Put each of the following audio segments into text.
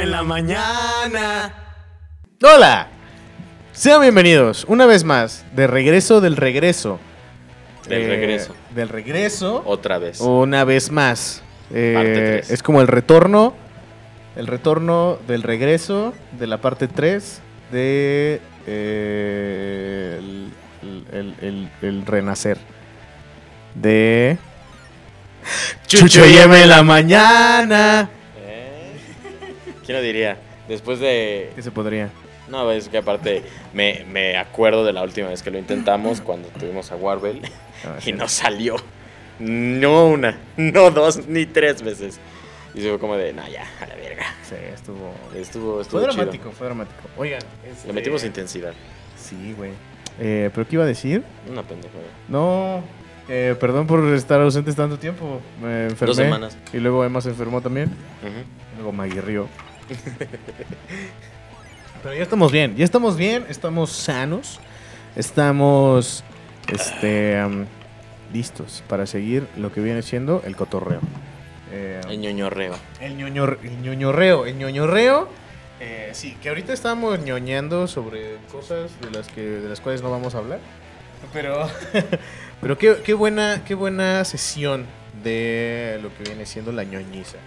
en la mañana. Hola, sean bienvenidos una vez más de regreso del regreso. Del Eh, regreso. Del regreso. Otra vez. Una vez más. Eh, Parte es como el retorno. El retorno del regreso de la parte 3 de eh, el, el- el- el renacer. De Chucho y Emma en la mañana. ¿Quién lo diría? Después de... ¿Qué se podría? No, es que aparte me, me acuerdo de la última vez que lo intentamos cuando tuvimos a Warbel Ah, y sí. no salió. No una, no dos, ni tres veces. Y se fue como de, no, ya, a la verga. Sí, estuvo. Estuvo, estuvo Fue chido. dramático, fue dramático. Oigan, este- Le metimos intensidad. Sí, güey. Eh, ¿Pero qué iba a decir? Una pendejada. No, eh, perdón por estar ausentes tanto tiempo. Me enfermé. Dos semanas. Y luego Emma se enfermó también. Y luego Maggie rió. Pero ya estamos bien, ya estamos bien, estamos sanos. Estamos este, am, listos para seguir lo que viene siendo el cotorreo. Eh, El ñoñorreo. el, ñoñor, el ñoñorreo, el ñoñorreo. eh, sí, que ahorita estamos ñoñando sobre cosas de las que de las cuales no vamos a hablar. Pero, pero qué, qué buena, qué buena sesión de lo que viene siendo la ñoñiza.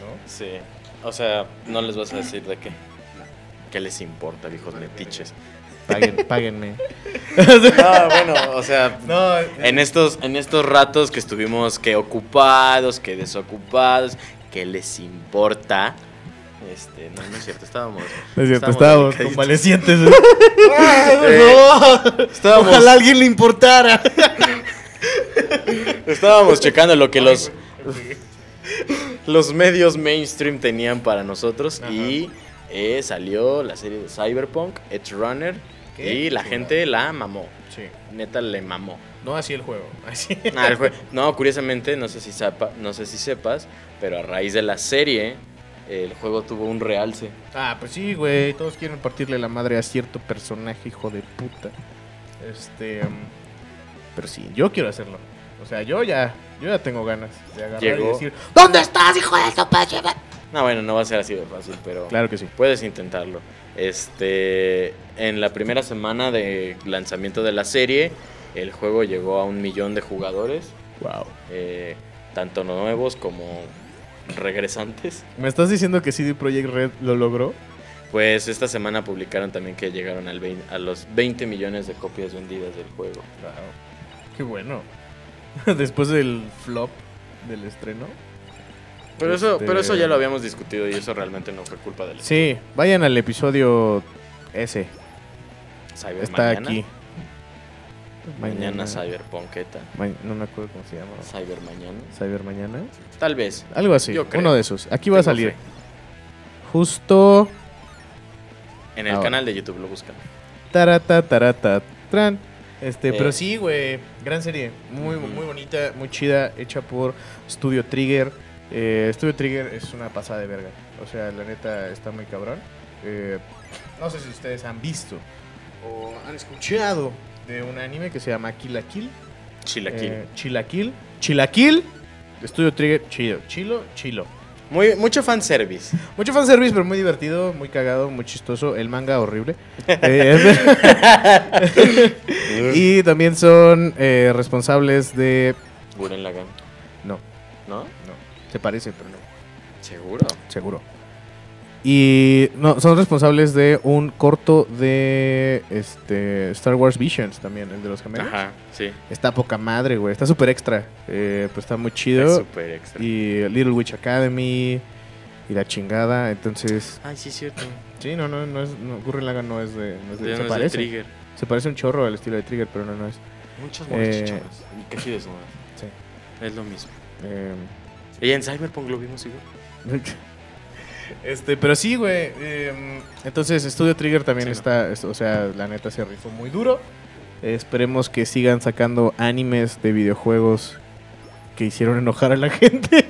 ¿no? Sí. O sea, no les vas a decir de qué. ¿Qué les importa, viejos metiches? Paguen, páguenme. No, bueno, o sea, No, en estos, en estos ratos que estuvimos que ocupados, que desocupados, ¿qué les importa? Este, no, no es cierto, estábamos. no es cierto, estábamos estábamos convalecientes. Eh, No, estábamos- Ojalá a alguien le importara. Estábamos checando lo que los, los medios mainstream tenían para nosotros Ajá. y eh, salió la serie de Cyberpunk, Edge Runner, Qué y la gente la mamó. Sí, Neta le mamó. no así el juego. Así. Ah, el jue- no, curiosamente, no sé si sepa, no sé si sepas, pero a raíz de la serie, el juego tuvo un realce. Ah, pues sí, güey. Todos quieren partirle la madre a cierto personaje, hijo de puta. Este. um, pero sí, yo quiero hacerlo. O sea, yo ya, yo ya tengo ganas de agarrar y Llegó. decir, ¿dónde estás, hijo de ma-?" No, bueno, no va a ser así de fácil, pero Claro que sí. puedes intentarlo. Este, en la primera semana de lanzamiento de la serie, el juego llegó a un millón de jugadores, Wow. eh, tanto nuevos como regresantes. ¿Me estás diciendo que CD Projekt Red lo logró? Pues esta semana publicaron también que llegaron al vein- a los 20 millones de copias vendidas del juego. Wow. Qué bueno. Después del flop del estreno. Pero eso, Este- pero eso ya lo habíamos discutido y eso realmente no fue culpa del Sí, vayan al episodio ese. Cyber Está mañana. aquí. Mañana Cyberpunketa. Ma- no me acuerdo cómo se llama. Cyber mañana. Cyber mañana. Tal vez. Algo así. Yo creo. Uno de esos. Aquí va a salir. fe. Justo. En el Ahora. canal de YouTube lo buscan. Tarata, tarata, tran. Este, Eh. pero sí, güey. Gran serie. Muy, muy bonita, muy chida. Hecha por Studio Trigger. Eh, Studio Trigger es una pasada de verga. O sea, la neta está muy cabrón. Eh, no sé si ustedes han visto o han escuchado de un anime que se llama Kill la Kill. Chilaquil. Eh, Chilaquil. Chilaquil. Studio Trigger. Chido. Chilo. Chilo. Muy, mucho fanservice. Mucho fanservice, pero muy divertido, muy cagado, muy chistoso. El manga horrible. Eh, y también son eh, responsables de... Guren Lagan. No, ¿No? no. Se parece, pero no. Seguro. Seguro. Y no, son responsables de un corto de este Star Wars Visions también, el de los gemelos. Ajá, sí. Está poca madre, güey. Está súper extra. Eh, pues está muy Es chido. súper extra. Y Little Witch Academy. Y la chingada. Entonces, Ay, sí, es cierto. Sí, no, no, no es. No, Gurren Lagann no es de. No es de- se no es de parece. Trigger. Se parece un chorro al estilo de Trigger, pero no, no es. Muchas Eh, morras chichonas. Y casi desnudas. Sí. Es lo mismo. Eh, Y en Cyberpunk lo vimos igual. este, pero sí, güey. eh, entonces, Studio Trigger también está. es- O sea, la neta se rifó muy duro. Eh, esperemos que sigan sacando animes de videojuegos que hicieron enojar a la gente.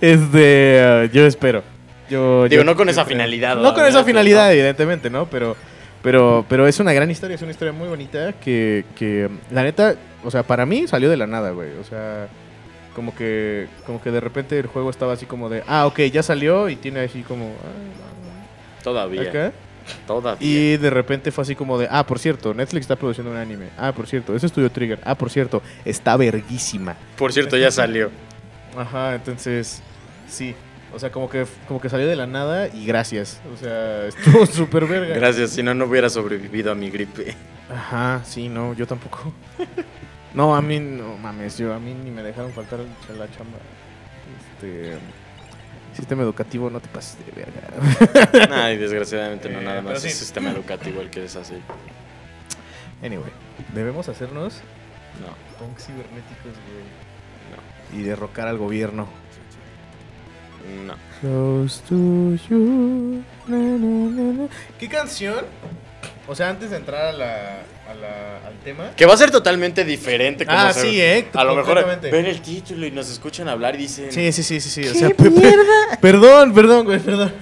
este, ah, yo espero. Yo, Digo, yo- no con yo esa finalidad, No con esa finalidad, No. evidentemente, ¿no? Pero, pero, pero es una gran historia, es una historia muy bonita que, que, la neta, o sea, para mí salió de la nada, güey. O sea, Como que, como que de repente el juego estaba así como de, ah, ok, ya salió y tiene así como, ah, Todavía. acá. Todavía. Y de repente fue así como de, ah, por cierto, Netflix está produciendo un anime. Ah, por cierto, ese estudio Trigger. Ah, por cierto, está verguísima. Por cierto, ya salió. Ajá, entonces, sí. O sea, como que, como que salió de la nada y gracias. O sea, estuvo súper verga. Gracias, si no, no hubiera sobrevivido a mi gripe. Ajá, sí, no, yo tampoco. No, a mí, no mames, yo a mí ni me dejaron faltar a la chamba. Este. Sistema educativo, no te pases de verga. Ay, desgraciadamente no, Eh, nada pero más sí. es sistema educativo el que es así. Anyway, debemos hacernos No, punks cibernéticos, güey. no, Y derrocar al gobierno. no. Close to you. na, na, na, na. ¿Qué canción? O sea, antes de entrar a la, a la- al tema. Que va a ser totalmente diferente. como Ah, sí, ¿eh? A lo mejor ven el título y nos escuchan hablar y dicen... Sí, sí, sí, sí, sí. O sea, pe- pe- perdón, perdón, güey, perdón.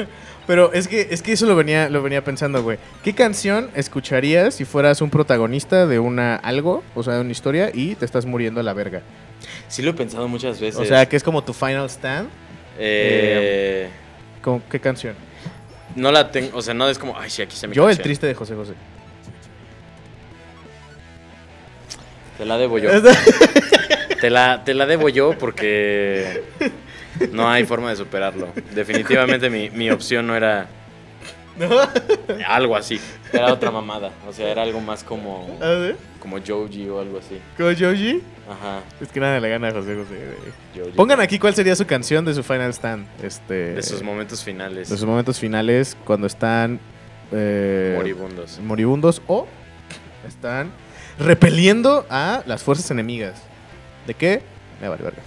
Pero es que, es que eso lo venía, lo venía pensando, güey. ¿Qué canción escucharías si fueras un protagonista de una algo, o sea, de una historia, y te estás muriendo a la verga? Sí lo he pensado muchas veces. O sea, que es como tu final stand. Eh, ¿Con qué canción? no la tengo, o sea, no es como, ay, sí, aquí se me Yo, el triste de José José. Te la debo yo. Te la, te la debo yo porque no hay forma de superarlo. Definitivamente mi, mi opción no era algo así. Era otra mamada. O sea, era algo más como, A ver, como Joji o algo así. ¿Con Joji? Ajá. Es que nada le gana a José José. Joji. Pongan aquí cuál sería su canción de su final stand. Este, De sus momentos finales. de sus momentos finales cuando están eh, moribundos. moribundos o están repeliendo a las fuerzas enemigas. ¿De qué? Me vale verga.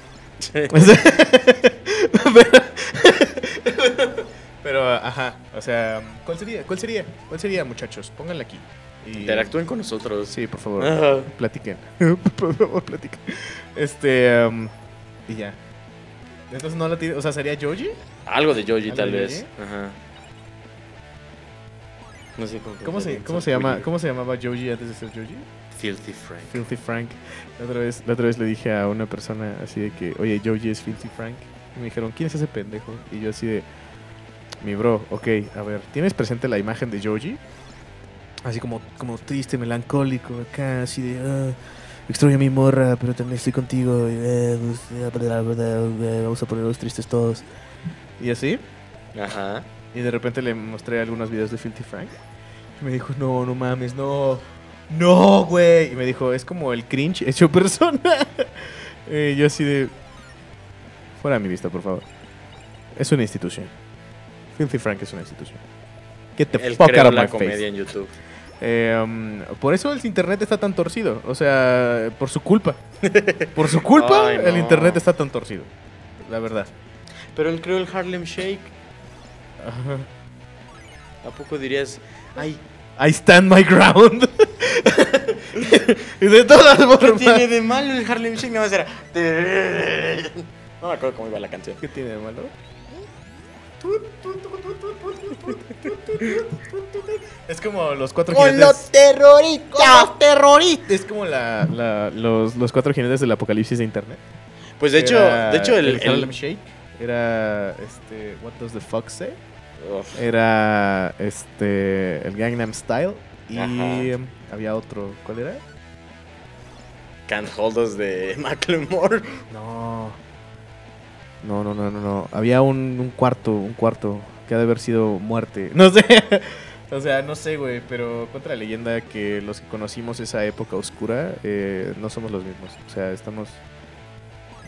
pero, pero, ajá, o sea, ¿cuál sería? ¿Cuál sería? ¿Cuál sería, muchachos? Pónganla aquí. Y- Interactúen con nosotros. Sí, por favor. Ajá. Platiquen. por favor, platiquen. Este, um, y ya. Entonces no la tiene, o sea, ¿sería Joji? Algo de Joji ¿Algo tal de vez. Joji? Ajá. No sé cómo, ¿Cómo se, cómo se llama, cómo se llamaba Joji antes de ser Joji? Filthy Frank. Filthy Frank. La otra, vez, la otra vez le dije a una persona así de que, oye, Joji es Filthy Frank. Y me dijeron, ¿quién es ese pendejo? Y yo así de, mi bro, ok, a ver, ¿tienes presente la imagen de Joji? Así como, como triste, melancólico, acá, así de, ah, extraño a mi morra, pero también estoy contigo. Y, eh, pues, vamos a ponerlos tristes todos. Y así, Ajá. y de repente le mostré algunos videos de Filthy Frank. Y me dijo, no, no mames, no. No, güey. Y me dijo, es como el cringe hecho persona. Eh, yo así de... Fuera de mi vista, por favor. Es una institución. Filthy Frank es una institución. Get the Él fuck creó out of la my comedia face. en YouTube. Eh, um, por eso el internet está tan torcido. O sea, por su culpa. Por su culpa, Ay, no. el internet está tan torcido. La verdad. Pero él creó el Harlem Shake. Ajá. ¿A poco dirías, ay, I stand my ground. y de todas ¿qué formas. tiene de malo el Harlem Shake? Nada más era. No me acuerdo cómo iba la canción. ¿Qué tiene de malo? Es como los cuatro jinetes. terroristas, terroristas. Es como la, la- los, los cuatro jinetes del apocalipsis de internet. Pues de hecho, Era de hecho el, el el- Harlem Shake era este What does the fuck say? Uf, Era este el Gangnam Style y Ajá. había otro, ¿cuál era? Can't Hold Us de Macklemore. No. No, no, no, no, no. Había un, un cuarto, un cuarto que ha de haber sido muerte. No sé. O sea, no sé, güey, pero cuenta la leyenda que los que conocimos esa época oscura eh, no somos los mismos. O sea, estamos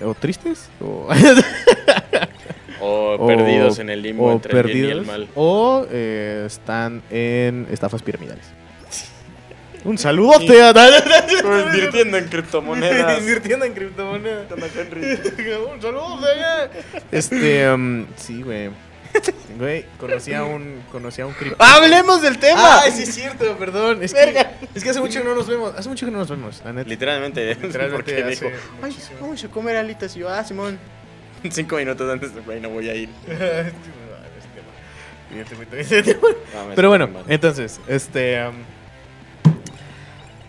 o tristes o, O, O- perdidos en el limbo o entre el bien y el perdidos mal. o eh, están en estafas piramidales. Un saludote a Invirtiendo en criptomonedas. Invirtiendo en criptomonedas. Un saludo allá. Este, um, sí, güey. Güey, conocí a un, conocí a un cripto. Hablemos del tema. Ay, sí es cierto, perdón. Es que, es que hace mucho que no nos vemos. Hace mucho que no nos vemos, la neta. Literalmente, Literalmente porque hace dijo, ay, muchísimo. vamos a comer alitas. Y yo, ah, Simón. Cinco minutos antes de, güey, no voy a ir. Pero bueno, entonces, este. um,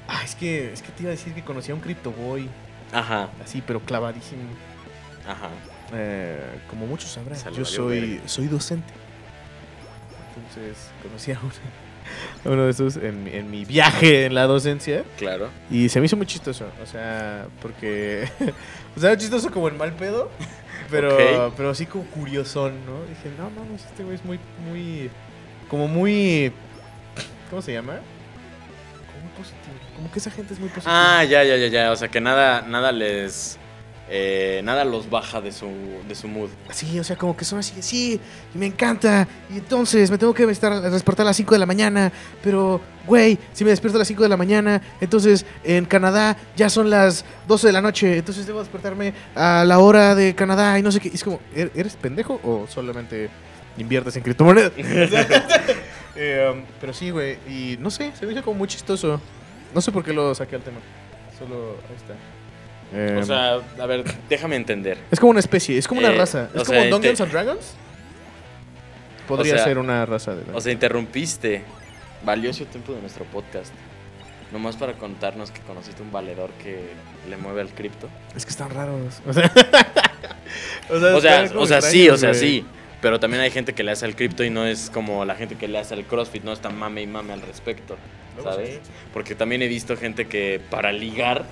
ah, es que, es que te iba a decir que conocí a un Crypto Boy. Ajá. Así, pero clavadísimo. Ajá. Eh, como muchos sabrán, yo soy, soy docente. Entonces conocí a uno, a uno de esos en, mi- en mi viaje en la docencia Claro. y se me hizo muy chistoso. O sea, porque. o sea, chistoso como en mal pedo, pero, pero así como curiosón, ¿no? Dije, no mames, este güey es muy, muy. Como muy. ¿Cómo se llama? Como muy positivo. Como que esa gente es muy positiva. Ah, ya, ya, ya, ya. O sea que nada, nada les. Eh, nada los baja de su, de su mood. Sí, o sea, como que son así, sí, y me encanta, y entonces me tengo que estar, despertar a las 5 de la mañana, pero, güey, si me despierto a las 5 de la mañana, entonces en Canadá ya son las 12 de la noche, entonces debo despertarme a la hora de Canadá y no sé qué. Y es como, ¿er- ¿eres pendejo o solamente inviertes en criptomonedas? Eh, um, pero sí, güey, y no sé, se me hizo como muy chistoso. No sé por qué lo saqué al tema, solo ahí está. O Eh, sea, a ver, déjame entender. es como una especie, es como una Eh, raza. o Es como sea, Dungeons and Dragons. Podría O sea- ser una raza de. O sea, interrumpiste valioso tiempo de nuestro podcast. Nomás para contarnos que conociste un valedor que le mueve al cripto. es que están raros. O sea, o sea, O sea, o sea sí, o sea, güey. sí. Pero también hay gente que le hace al cripto y no es como la gente que le hace al CrossFit, no está mame y mame al respecto. ¿Sabes? Porque también he visto gente que para ligar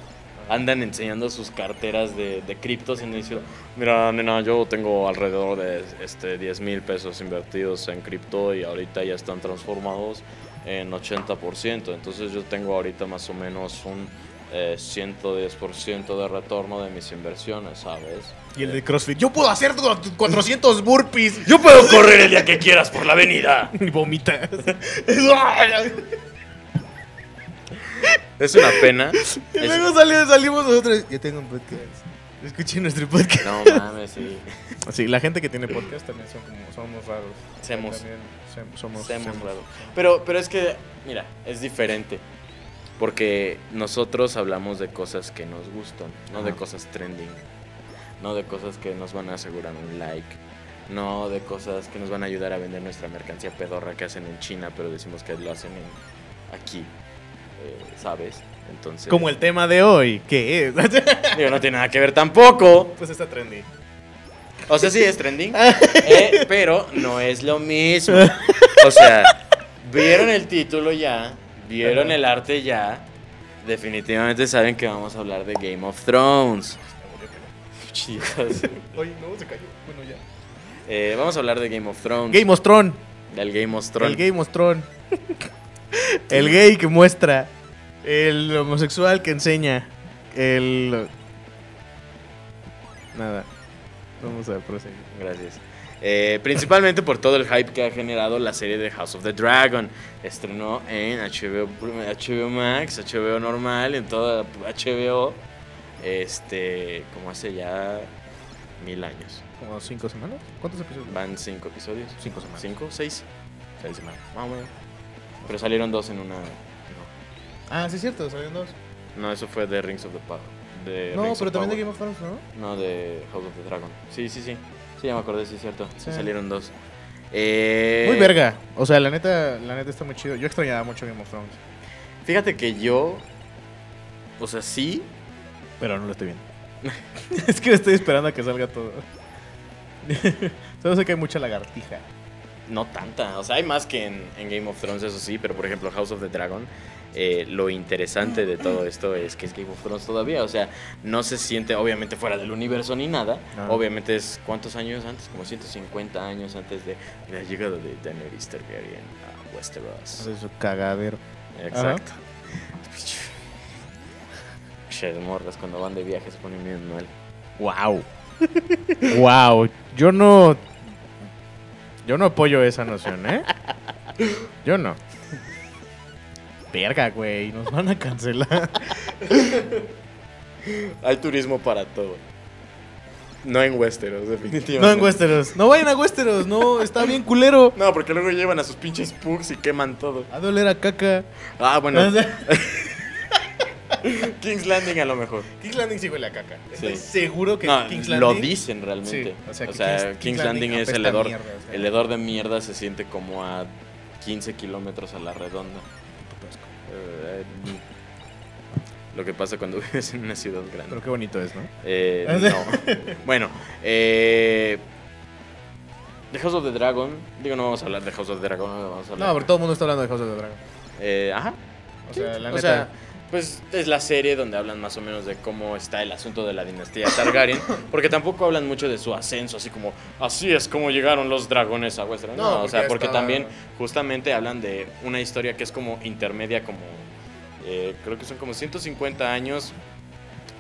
andan enseñando sus carteras de, de criptos y dicen, mira, nena, yo tengo alrededor de este, 10 mil pesos invertidos en cripto y ahorita ya están transformados en 80%. Entonces yo tengo ahorita más o menos un eh, 110% de retorno de mis inversiones, ¿sabes? Y el de CrossFit. Yo puedo hacer 400 burpees. Yo puedo correr el día que quieras por la avenida. Y vomitas. Es una pena. y Es- luego sali- salimos nosotros. Yo tengo un podcast. Escuchen nuestro podcast. No mames, sí. Sí, la gente que tiene podcast también son como, somos raros. Semos. También sem- somos, Semos semos. raro. Pero, pero es que, mira, es diferente. Porque nosotros hablamos de cosas que nos gustan, no de cosas trending. No de cosas que nos van a asegurar un like. No de cosas que nos van a ayudar a vender nuestra mercancía pedorra que hacen en China, pero decimos que lo hacen en- aquí. Eh, ¿Sabes? Entonces. Como el tema de hoy, que es. Digo, no tiene nada que ver tampoco. pues está trendy. O sea, sí es trending, eh, pero no es lo mismo. O sea, vieron el título ya, vieron el arte ya. Definitivamente saben que vamos a hablar de Game of Thrones. Chicos. Oye, no, se cayó. Bueno, ya. Eh, vamos a hablar de Game of Thrones. Game of Thrones. del Game of Thrones. El Game of Thrones. el gay que muestra. El homosexual que enseña. El. Nada. Vamos a proseguir. Gracias. Eh, principalmente por todo el hype que ha generado la serie de House of the Dragon. Estrenó en HBO, HBO Max, HBO normal, en toda HBO. Este, como hace ya mil años. ¿Como cinco semanas? ¿Cuántos episodios? Van cinco episodios. Cinco semanas. ¿Cinco? ¿Seis? Seis semanas. Más o menos. Pero salieron dos en una. Ah, sí, es cierto, salieron dos. no eso fue de Rings of the Power. De No, Rings pero también de. Game of Thrones, ¿no? No, de House of the Dragon. Sí, sí, sí. Sí, ya me acordé, sí, es cierto. Sí, Sí. salieron dos. Eh, Muy verga. O sea, la neta, la neta está muy chido. Yo extrañaba mucho Game of Thrones. Fíjate que yo. O sea, sí. Pero no lo estoy viendo. es que estoy esperando a que salga todo. Solo sé que hay mucha lagartija. No tanta. O sea, hay más que en, en Game of Thrones, eso sí. Pero por ejemplo, House of the Dragon. Eh, lo interesante de todo esto es que es Game of Thrones todavía. O sea, no se siente, obviamente, fuera del universo ni nada. Obviamente es. ¿Cuántos años antes? Como 150 años antes de la llegada de Daenerys Targaryen a Westeros. Hace su cagadero. Exacto. Pinches morras cuando van de viaje se ponen bien mal. Wow. wow. Yo no. Yo no apoyo esa noción, ¿eh? Yo no. Verga, güey. Nos van a cancelar. Hay turismo para todo. No en Westeros, definitivamente. No en Westeros. No vayan a Westeros. No, está bien culero. No, porque luego llevan a sus pinches pugs y queman todo. A doler a caca. Ah, bueno, O King's Landing a lo mejor. King's Landing sí huele a caca. Estoy Sí. seguro que No, King's lo dicen realmente. Sí, o sea, que King's- King's, King's Landing, Landing es el hedor. mierda, o sea. El hedor de mierda se siente como a 15 kilómetros a la redonda. Eh, lo que pasa cuando vives en una ciudad grande. Pero qué bonito es, ¿no? Eh, no. bueno, eh, The House of the Dragon. Digo, no vamos a hablar de House of the Dragon. No, vamos a hablar. No, porque todo el mundo está hablando de House of the Dragon. Eh, ajá. O sea, la o neta. sea, pues es la serie donde hablan más o menos de cómo está el asunto de la dinastía Targaryen, porque tampoco hablan mucho de su ascenso, así como, así es como llegaron los dragones a Westeros. No, No, o sea, porque también justamente hablan de una historia que es como intermedia, como, eh, creo que son como 150 años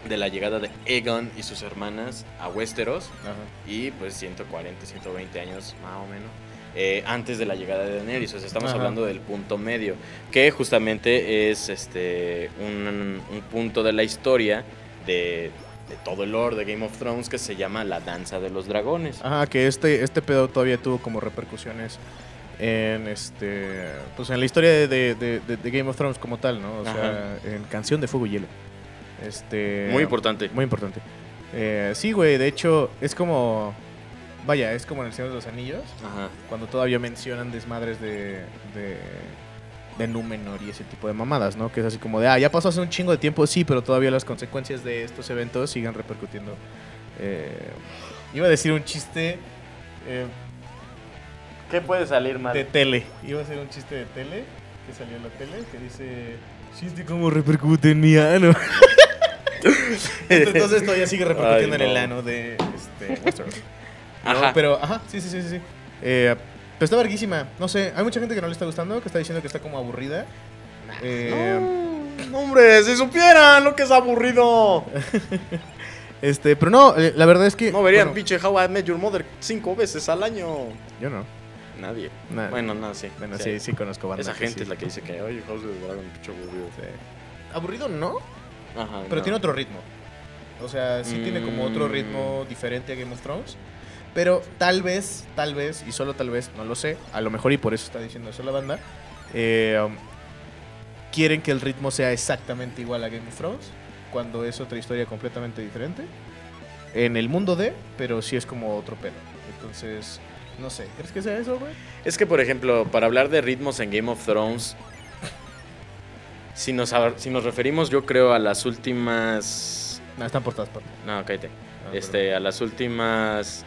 de la llegada de Aegon y sus hermanas a Westeros, Ajá. y pues 140, 120 años más o menos eh, antes de la llegada de Daenerys. O sea, estamos Ajá. hablando del punto medio, que justamente es este un, un punto de la historia de, de todo el lore de Game of Thrones que se llama la danza de los dragones. Ajá, que este, este pedo todavía tuvo como repercusiones en este pues en la historia de, de- de- de- Game of Thrones como tal, ¿no? O sea, en Canción de Fuego y Hielo. Este Muy importante. Muy importante. Eh, sí, güey, de hecho, es como vaya, es como en el Señor de los Anillos, Ajá. cuando todavía mencionan desmadres de de de Númenor y ese tipo de mamadas, ¿no? Que es así como de, ah, ya pasó hace un chingo de tiempo, sí, pero todavía las consecuencias de estos eventos siguen repercutiendo. Eh, iba a decir un chiste eh, ¿Qué puede salir mal? de tele. Iba a ser un chiste de tele que salió en la tele que dice, chiste cómo repercute en mi ano. Entonces todavía sigue repercutiendo Ay, en el no. ano de este, Westeros. No, Ajá. pero, ajá, sí, sí, sí, sí. sí. Eh, pero está verguísima. No sé, hay mucha gente que no le está gustando, que está diciendo que está como aburrida. Eh, No, hombre, si supieran lo que es aburrido. Este, pero no, eh, la verdad es que. No verían bueno, pinche How I Met Your Mother cinco veces al año. Yo no. Nadie. Bueno, no, sí. Bueno, sí, sí conozco banda. Esa gente sí. es la que dice que, oye, House of the Dragon, pinche aburrido. Sí. Aburrido no, Ajá. pero no. tiene otro ritmo. O sea, sí tiene como otro Mm. ritmo diferente a Game of Thrones. Pero tal vez, tal vez, y solo tal vez, no lo sé, a lo mejor y por eso está diciendo eso la banda, eh, um, quieren que el ritmo sea exactamente igual a Game of Thrones, cuando es otra historia completamente diferente. En el mundo de, pero sí es como otro pedo. Entonces, no sé, ¿crees que sea eso, güey? Es que, por ejemplo, para hablar de ritmos en Game of Thrones, si nos, si nos referimos, yo creo, a las últimas. No, están por todas partes. No, cállate. Este, a las últimas.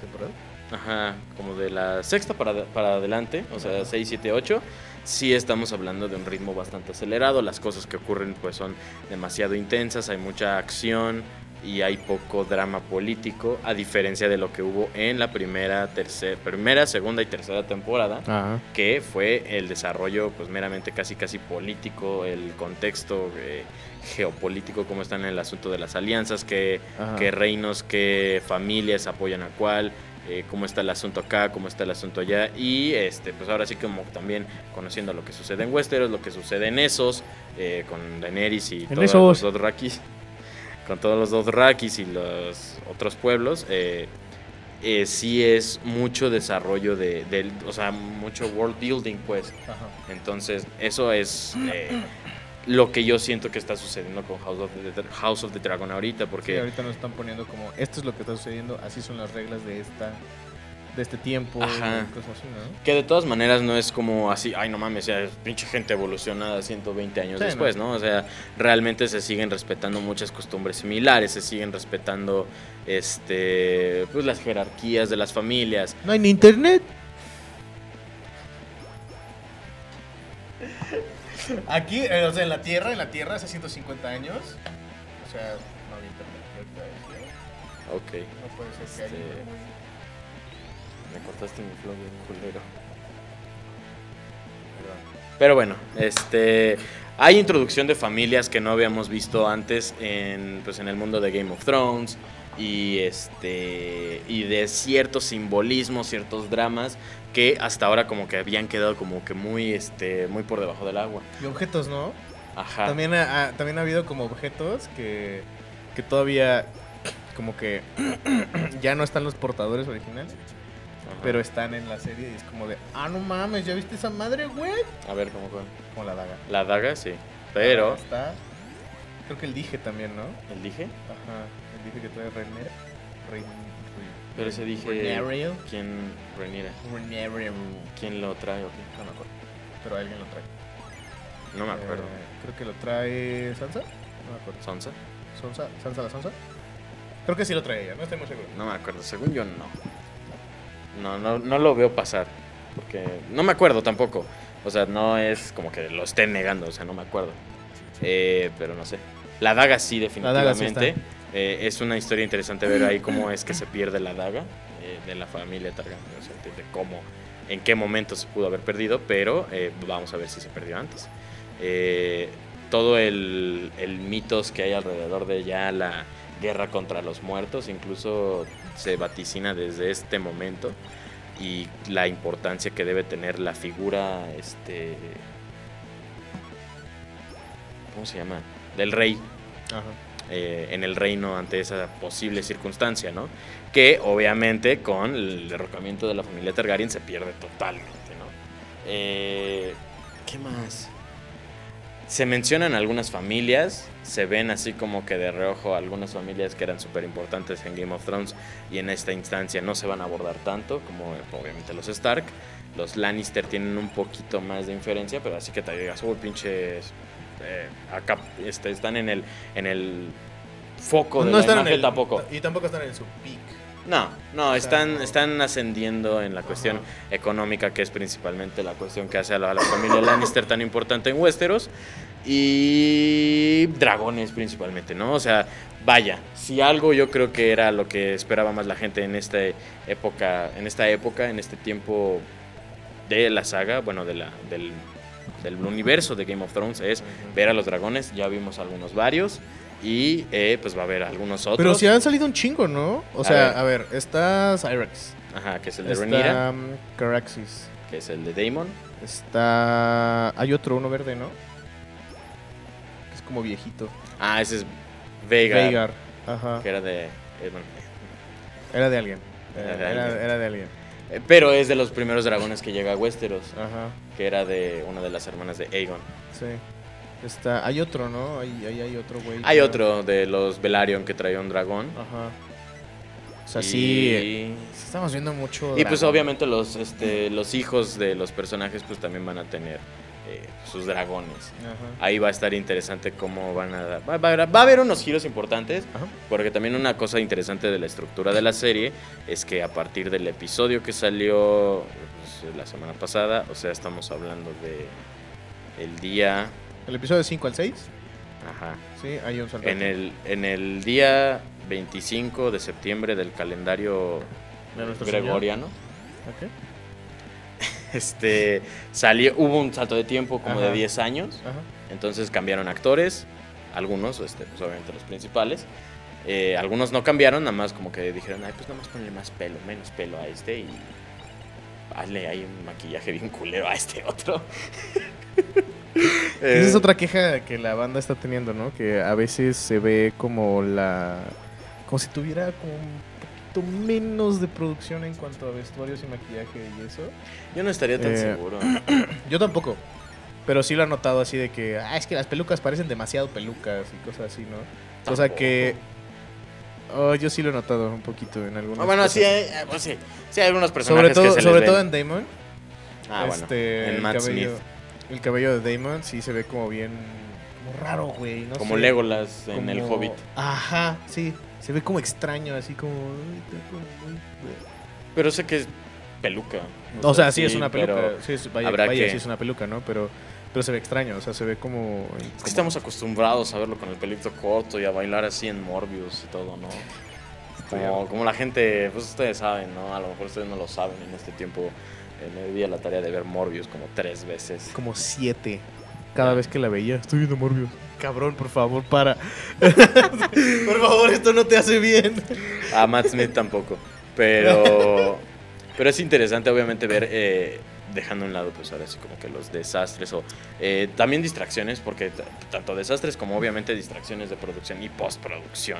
¿Temporada? Ajá, como de la sexta para, para adelante, o sea, 6, 7, 8, sí estamos hablando de un ritmo bastante acelerado. Las cosas que ocurren pues son demasiado intensas, hay mucha acción y hay poco drama político, a diferencia de lo que hubo en la primera, tercera, primera, segunda y tercera temporada, Ajá. que fue el desarrollo pues meramente casi casi político, el contexto eh, geopolítico, cómo están en el asunto de las alianzas, qué reinos, qué familias apoyan a cuál, eh, cómo está el asunto acá, cómo está el asunto allá. Y este, pues ahora sí como también conociendo lo que sucede en Westeros, lo que sucede en esos, eh, con Daenerys y todos esos. los Dothrakis, con todos los Dothrakis y los otros pueblos. eh, eh, sí es mucho desarrollo de, o sea, mucho world building, pues. Ajá. Entonces, eso es eh, lo que yo siento que está sucediendo con House of the, House of the Dragon ahorita, porque Sí, ahorita nos están poniendo como esto es lo que está sucediendo, así son las reglas de esta de este tiempo, Ajá. y cosas así, ¿no? Que de todas maneras no es como así, ay no mames, ya pinche gente evolucionada 120 años Sí, después, ¿no? O sea, realmente se siguen respetando muchas costumbres similares, se siguen respetando este pues las jerarquías de las familias. No hay ni internet. Aquí, eh, o sea, en la Tierra, en la Tierra hace 150 años, o sea, no había internet. Ok, No puede ser que haya Este, me cortaste mi flow bien culero. Perdón. Pero bueno, este hay introducción de familias que no habíamos visto antes en, pues, en el mundo de Game of Thrones y este y de ciertos simbolismos, ciertos dramas que hasta ahora como que habían quedado como que muy este muy por debajo del agua. Y objetos, ¿no? Ajá. También ha, ha- también ha habido como objetos que, que todavía como que ya no están los portadores originales, Ajá. pero están en la serie y es como de, ah, no mames, ¿ya viste esa madre, güey? a ver cómo fue. Como la daga. La daga, sí. Pero Está, creo que el dije también, ¿no? el dije, Ajá, el dije que trae Renner. Ren, ese dije quién? Renariel. quién lo trae o qué? No me acuerdo, pero alguien lo trae. No me acuerdo. Eh, creo que lo trae Sansa. No me acuerdo. ¿Sonsa? ¿Sonsa? ¿Sansa la Sonsa? Creo que sí lo traía, no estoy muy seguro. No me acuerdo, según yo no. No, no, no lo veo pasar. Porque no me acuerdo tampoco. O sea, no es como que lo estén negando, o sea, no me acuerdo. Eh, pero no sé. La daga sí, La daga sí definitivamente. Eh, es una historia interesante ver ahí cómo es que se pierde la daga eh, de la familia Targaryen. O sea, de cómo, en qué momento se pudo haber perdido, pero eh, vamos a ver si se perdió antes. Eh, todo el, el mitos que hay alrededor de ya la guerra contra los muertos, incluso se vaticina desde este momento y la importancia que debe tener la figura, este, ¿cómo se llama? Del rey Ajá. Eh, en el reino ante esa posible circunstancia, ¿no? Que obviamente con el derrocamiento de la familia Targaryen se pierde totalmente, ¿no? Eh, ¿Qué más? Se mencionan algunas familias, se ven así como que de reojo algunas familias que eran súper importantes en Game of Thrones y en esta instancia no se van a abordar tanto como obviamente los Stark. Los Lannister tienen un poquito más de inferencia, pero así que te digas, uy, pinches, eh, acá este, están en el, en el foco de la están en el, tampoco. Y tampoco están en su peak. No, no, están, no. están ascendiendo en la cuestión Ajá. económica, que es principalmente la cuestión que hace a la, a la familia Lannister tan importante en Westeros. Y dragones principalmente, ¿no? O sea, vaya, si algo yo creo que era lo que esperaba más la gente en esta época, en esta época, en este tiempo de la saga, bueno, de la, del, del universo de Game of Thrones, es ver a los dragones. Ya vimos algunos varios. Y eh, pues va a haber algunos otros. Pero si han salido un chingo, ¿no? O A sea, ver. a ver, está Cyrex. Ajá, que es el de Rhaenyra. Está um, Caraxis. que es el de Daemon. Está. Hay otro, uno verde, ¿no? Que es como viejito. Ah, ese es Veigar, Veigar. Ajá. que era de... bueno, Era de alguien. Era Era, de era- alguien. era de alguien. eh, pero es de los primeros dragones que llega a Westeros, Ajá. Que era de una de las hermanas de Aegon. Sí. Está. Hay otro, ¿no? Hay, hay, hay otro, güey. Hay otro de los Velaryon que traía un dragón. Ajá. O sea, Y- sí. Estamos viendo mucho. Y pues obviamente los, este, los hijos de los personajes pues también van a tener eh, sus dragones. Ajá. Ahí va a estar interesante cómo van a... dar- va a haber unos giros importantes, Ajá. porque también una cosa interesante de la estructura de la serie es que a partir del episodio que salió la semana pasada, o sea, estamos hablando de el día... El episodio 5 al 6. Ajá. Sí, hay un salto. En el, en el día 25 de septiembre del calendario De gregoriano, Ok. este, salió, hubo un salto de tiempo como de Ajá. 10 años. Ajá. Entonces cambiaron actores, algunos, este, pues obviamente los principales. Eh, algunos no cambiaron, nada más como que dijeron, ay, pues nada más ponle más pelo, menos pelo a este y hazle ahí un maquillaje bien culero a este otro. Esa es Eh, otra queja que la banda está teniendo, ¿no? Que a veces se ve como la. como si tuviera como un poquito menos de producción en cuanto a vestuarios y maquillaje y eso. Yo no estaría tan Eh, seguro. Yo tampoco. Pero sí lo he notado así de que, ah, es que las pelucas parecen demasiado pelucas y cosas así, ¿no? O sea que. Oh, yo sí lo he notado un poquito en algunos. Ah, bueno, sí hay, eh, pues sí, sí hay algunos personajes Sobre todo, que se sobre les todo ven. en Damon. Ah, bueno, este, en el Matt cabello, Smith. El cabello de Damon sí se ve como bien. como raro, güey. No Como sé. Legolas en El Hobbit. Ajá, sí. Se ve como extraño, así como. Pero sé que es peluca. O sea, sí, es una peluca. Sí, es- vaya, habrá vaya, que- sí es una peluca, ¿no? Pero, pero se ve extraño, o sea, se ve como. Es como- que estamos acostumbrados a verlo con el pelito corto y a bailar así en Morbius y todo, ¿no? Como, como la gente, pues ustedes saben, ¿no? A lo mejor ustedes no lo saben en este tiempo. eh, me di a la tarea de ver Morbius como tres veces. como siete. Cada vez que la veía, estoy viendo Morbius. Cabrón, por favor, para. por favor, esto no te hace bien. A Matt Smith tampoco. Pero, pero es interesante, obviamente, ver, eh, dejando a un lado, pues ahora sí, como que los desastres o eh, también distracciones, porque tanto desastres como obviamente distracciones de producción y postproducción.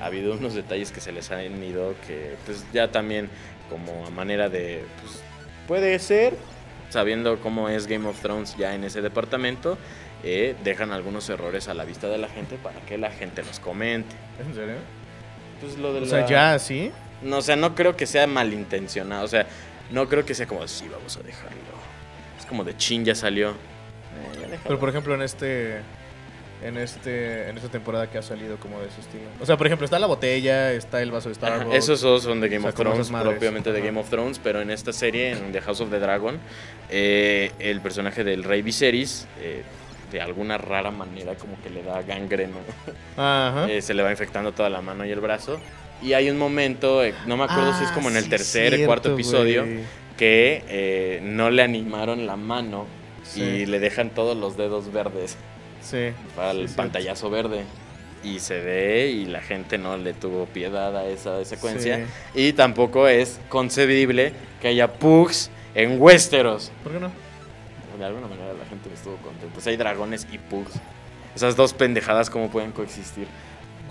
Ha habido unos detalles que se les han ido que, pues ya también, como a manera de, pues puede ser, sabiendo cómo es Game of Thrones ya en ese departamento. eh, dejan algunos errores a la vista de la gente para que la gente los comente. ¿En serio? Pues lo de O sea, la- ya, ¿sí? no, o sea, no creo que sea malintencionado. O sea, no creo que sea como, sí, vamos a dejarlo. Es como de chin, ya salió. Eh, ya. Pero por ejemplo, en este. en este en esta temporada que ha salido como de ese estilo. O sea, por ejemplo, está la botella, está el vaso de Ajá, Starbucks. esos dos son de Game O sea, of Thrones, propiamente de Ajá. Game of Thrones, pero en esta serie, en The House of the Dragon, eh, el personaje del rey Viserys, eh, de alguna rara manera como que le da gangreno, Ajá. Eh, se le va infectando toda la mano y el brazo. Y hay un momento, eh, no me acuerdo si es como en el Ah, sí, tercer, cuarto cierto, episodio, güey. que eh, no le animaron la mano Sí. y le dejan todos los dedos verdes Sí. para el Sí, sí. pantallazo verde. Y se ve y la gente no le tuvo piedad a esa secuencia. Y tampoco es concebible que haya pugs en Westeros. ¿Por qué no? De alguna manera la gente estuvo contenta. O sea, hay dragones y pugs. Esas dos pendejadas, ¿cómo pueden coexistir?